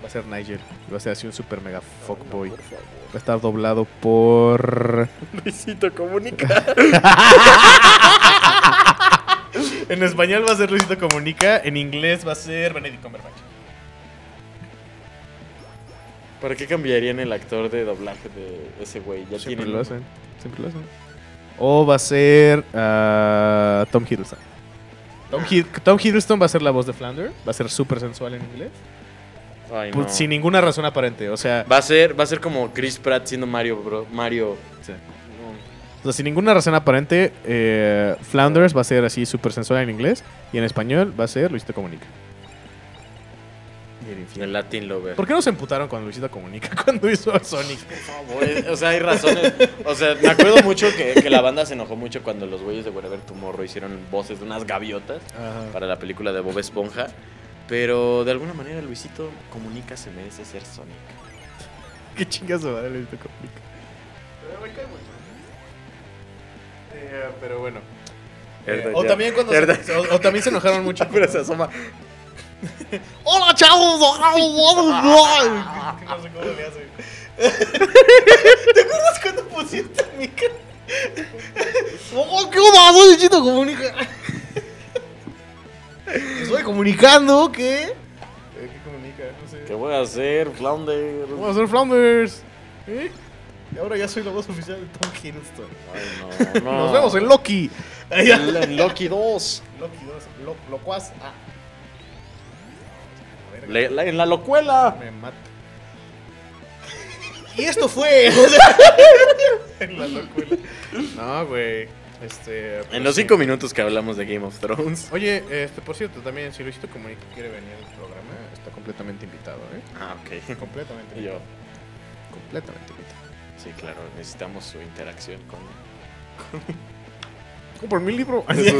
Va a ser Nigel. Va a ser así un super mega fuckboy. Va a estar doblado por. Luisito comunica. en español va a ser Luisito Comunica. En inglés va a ser Benedict Cumberbatch. ¿Para qué cambiarían el actor de doblaje de ese güey? Ya Siempre tienen lo hacen. Siempre lo hacen. O va a ser ah, Tom Hiddleston. Tom, Hid- Tom Hiddleston va a ser la voz de Flounder. Va a ser súper sensual en inglés. Ay, no. Sin ninguna razón aparente. O sea, Va a ser, va a ser como Chris Pratt siendo Mario, bro. Mario. sí. O sea, sin ninguna razón aparente, eh, Flounders va a ser así súper sensual en inglés. Y en español va a ser Luisito Comunica. El Latin Lover. ¿Por qué no se emputaron cuando Luisito Comunica cuando hizo a Sonic? Por favor, eh, O sea, hay razones. O sea, me acuerdo mucho que, que la banda se enojó mucho cuando los güeyes de Wherever Tomorrow hicieron voces de unas gaviotas para la película de Bob Esponja. Pero de alguna manera Luisito Comunica se merece ser Sonic. ¿Qué a dar Luisito Comunica? Eh, pero bueno. Eh, o, también cuando se, o, o también se enojaron mucho. Pero se asoma. ¡Hola, chavos! no sé cómo le hace. ¿Te acuerdas cuando pusiste mi cara? ¡Oh, qué onda! Soy Luisito Comunica. Comunicando que... Eh, ¿Qué comunica? No sé. ¿Qué voy a hacer, Flounder? Vamos a hacer Flounders. ¿Eh? Y ahora ya soy la voz oficial de Tom Hiddleston. Ay, no, no. Nos vemos en Loki. En, Loki 2. Loki 2. Lo, locuaz. Ah. Le- la- en la locuela. Me mata. Y esto fue. en la locura. No, güey. Este. pues, En los sí. cinco minutos que hablamos de Game of Thrones. Oye, este, por cierto, también si Luisito Comunica quiere venir al programa, está completamente invitado, ¿eh? Ah, ok. Completamente Y yo, invitado. Completamente invitado. sí, claro, necesitamos su interacción con. Compra mi libro. De sus,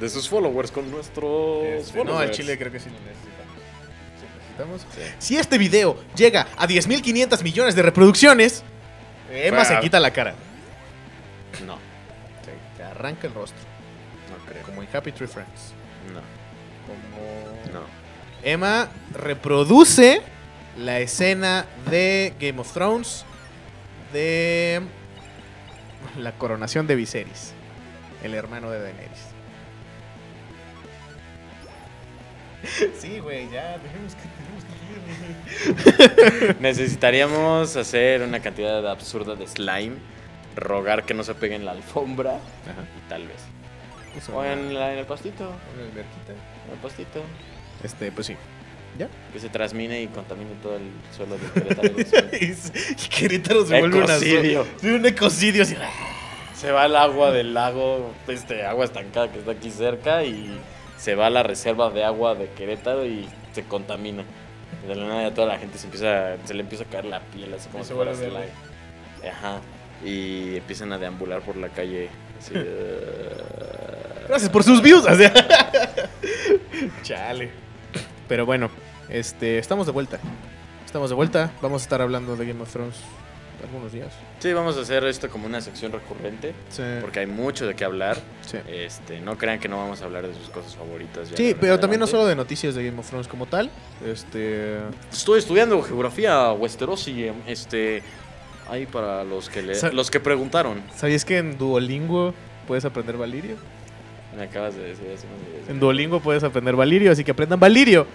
de sus followers, con nuestros. Este, no, al followers. Chile creo que sí lo necesitamos. Sí, necesitamos. Sí. Si este video llega a 10.500 millones de reproducciones, Emma se Claro. quita la cara. No, Se arranca el rostro. no creo. Como en Happy Tree Friends. No, Como. no. Emma reproduce la escena de Game of Thrones de la coronación de Viserys, el hermano de Daenerys. Sí, güey, ya, tenemos que, tenemos que Necesitaríamos hacer una cantidad absurda de slime, rogar que no se pegue en la alfombra Ajá. y tal vez. Pues, O en, la- en el pastito, una alberquita. en el pastito. Este, pues sí. ¿Ya? Que se transmine y contamine todo el suelo de Querétaro. y Querétaro se vuelve una Ecocidio. zo- Un ecocidio así. Se va el agua del lago, este agua estancada que está aquí cerca y se va a la reserva de agua de Querétaro y se contamina. De la nada ya toda la gente se empieza, se le empieza a caer la piel así como se si fuera vuelve. Ajá. Y empiezan a deambular por la calle. Así, eh, Gracias por sus views. o sea. Chale. Pero bueno, este, estamos de vuelta. Estamos de vuelta. Vamos a estar hablando de Game of Thrones algunos días. Sí, vamos a hacer esto como una sección recurrente Sí. porque hay mucho de qué hablar. Sí. Este, no crean que no vamos a hablar de sus cosas favoritas. ya Sí, pero también no solo de noticias de Game of Thrones como tal. Este. Estoy estudiando geografía Westerosi, em, este ahí para los que le- los que preguntaron. ¿Sabías que en Duolingo puedes aprender Valirio? Me acabas de decir días. En Duolingo puedes aprender Valirio, así que aprendan Valirio.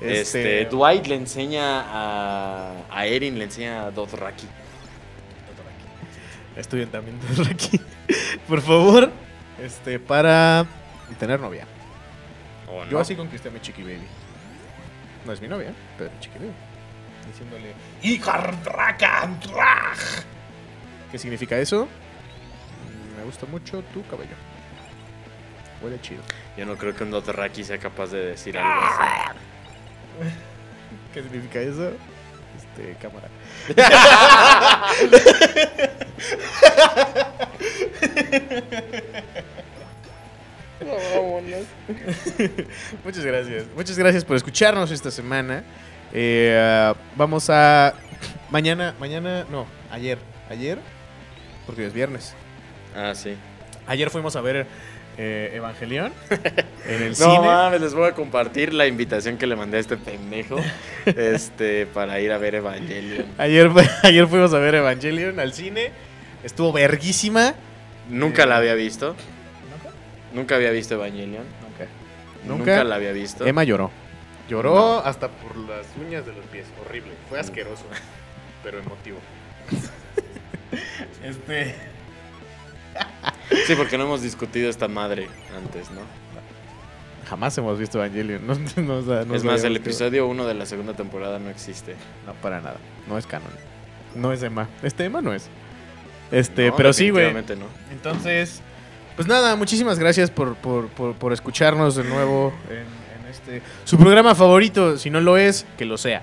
Este, Dwight le enseña a a Erin le enseña a Dothraki. Estudien también Dothraki. Por favor, este, para tener novia. ¿O Yo así conquisté a mi chiqui baby. No es mi novia, pero mi chiqui baby. Diciéndole. ¿Qué significa eso? Mm, Me gusta mucho tu cabello. Huele chido. Yo no creo que un Dothraki sea capaz de decir algo así. ¿Qué significa eso? Este, cámara. Muchas gracias. Muchas gracias por escucharnos esta semana. Eh, vamos a. Mañana, mañana, no, ayer. Ayer, porque es viernes. Ah, sí. Ayer fuimos a ver eh, Evangelion en el No cine. mames, les voy a compartir la invitación que le mandé a este pendejo este para ir a ver Evangelion. Ayer, ayer fuimos a ver Evangelion al cine. Estuvo verguísima. Nunca Eh, la había visto. ¿Nunca? Nunca había visto Evangelion. Nunca. Nunca, Nunca. la había visto. Emma lloró. Lloró hasta por las uñas de los pies. Horrible. Fue asqueroso. pero emotivo. este. Sí, porque no hemos discutido esta madre antes, ¿no? Jamás hemos visto Evangelion. No, no, o sea, no es más, el episodio 1 de la segunda temporada no existe. No, para nada. No es canon. No es Emma. Este Emma no es. Este, No, pero sí, güey. Entonces, pues nada, muchísimas gracias por, por, por, por escucharnos de nuevo en, en este. Su programa favorito, si no lo es, que lo sea.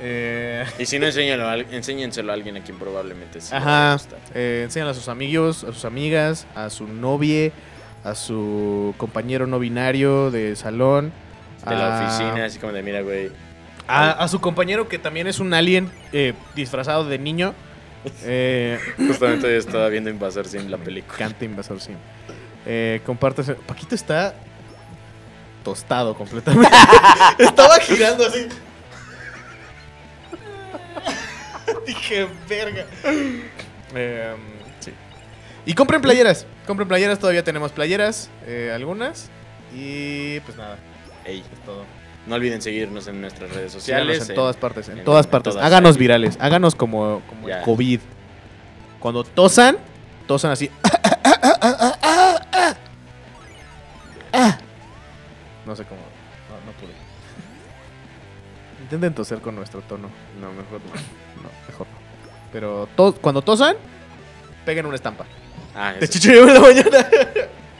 Eh, Y si no, enséñalo enséñenselo a alguien a quien probablemente sí. ajá. Eh, enséñalo a sus amigos, a sus amigas, a su novia, a su compañero no binario de salón. De la oficina, así como de, mira, güey. A, a su compañero que también es un alien eh, disfrazado de niño. Eh, Justamente estaba viendo Invasor Sim la película. Canta Invasor Sim. Eh. Paquito está tostado completamente. Estaba girando así. Dije, verga. Eh, sí. Y compren playeras. Compren playeras. Todavía tenemos playeras. eh, algunas. Y pues nada. Ey, Es todo. no olviden seguirnos en nuestras redes Síganos sociales. en todas partes. En, en- todas en partes. todas. Háganos virales. Háganos como, como el. COVID. Cuando tosan, tosan así. No sé cómo. No, no pude. Intenten toser con nuestro tono. No, mejor no. No, mejor no. Pero to- cuando tosan, peguen una estampa. Ah, De eso. chichero en la mañana.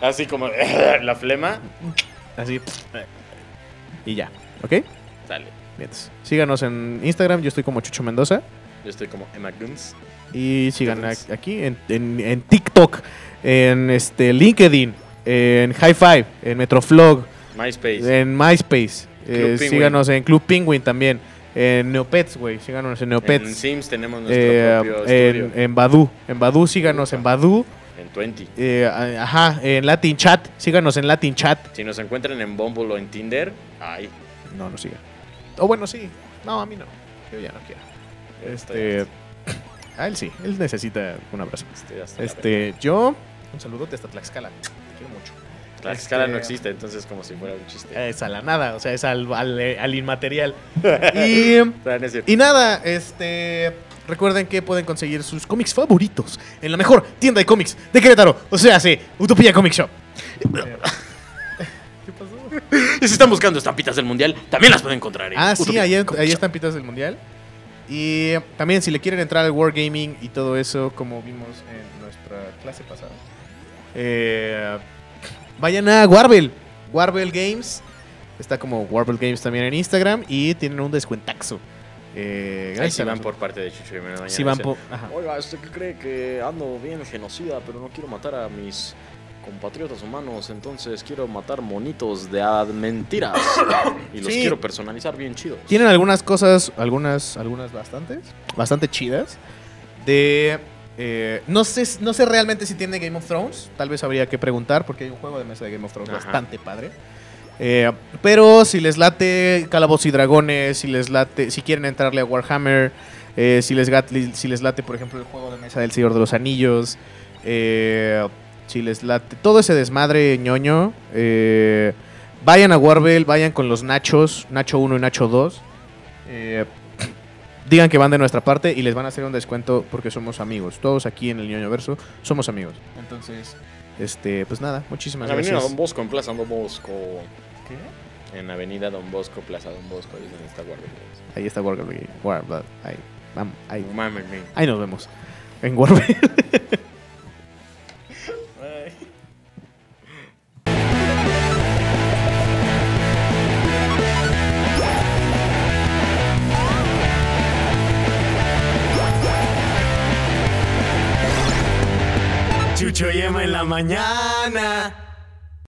Así como la flema. Así. Y ya. ¿Ok? Dale. Bien. Síganos en Instagram. Yo estoy como Chucho Mendoza. Yo estoy como Emma Guns. Y sigan aquí en, en- en TikTok, en este LinkedIn, en High Five, en Metroflog, MySpace. en MySpace. Eh, síganos en Club Penguin también. En Neopets, güey. Síganos en En Neopets. Sims tenemos nuestro Eh, propio en, estudio. en Badu. En Badu, síganos en Badu. En 20. Eh, ajá, en Latin Chat. Síganos en Latin Chat. Si nos encuentran en Bumble o en Tinder, ay. No, no sigan. O bueno, sí. No, a mí no. Yo ya no quiero. Este. A él sí. Él necesita un abrazo. Este, Este, yo, un saludote hasta Tlaxcala. Te quiero mucho. Tlaxcala no Este- existe, entonces como si fuera un chiste. Es a la nada, o sea, es al, al, al inmaterial. y, y nada, este. Recuerden que pueden conseguir sus cómics favoritos en la mejor tienda de cómics de Querétaro. O sea, sí, Utopía Comic Shop. ¿Qué pasó? Y si están buscando estampitas del mundial, también las pueden encontrar. en Ah, sí, Utopía ahí, ahí Shop. están pitas del mundial. Y también, si le quieren entrar al Wargaming y todo eso, como vimos en nuestra clase pasada, eh, vayan a Warble. Warble Games. Está como Warble Games también en Instagram y tienen un descuentaxo. Eh, Ahí gracias sí a van por parte de Chucho y Mañana. Sí van por... ajá. Oiga, ¿usted qué cree que ando bien genocida, pero no quiero matar a mis compatriotas humanos? Entonces quiero matar monitos de mentiras. Y los Sí. quiero personalizar bien chidos. Tienen algunas cosas, algunas, algunas bastantes, bastante chidas. De. Eh, no, sé, no sé realmente si tiene Game of Thrones. Tal vez habría que preguntar, porque hay un juego de mesa de Game of Thrones Ajá. bastante padre. Eh, pero si les late Calabozos y Dragones, si les late, si quieren entrarle a Warhammer, eh, si, les gat- si les late, por ejemplo, el juego de mesa del Señor de los Anillos, eh, si les late todo ese desmadre ñoño, vayan a Warbel, vayan con los Nachos, Nacho 1 y Nacho 2. Digan que van de nuestra parte y les van a hacer un descuento porque somos amigos. Todos aquí en el ñoño verso somos amigos. Entonces, este, pues nada, muchísimas En Avenida gracias. Don Bosco, en Plaza Don Bosco. ¿Qué? En Avenida Don Bosco, Plaza Don Bosco, ahí es donde está. Ahí está. Warbel. Ahí, vam- ahí, ahí nos vemos. En Warbel. la mañana.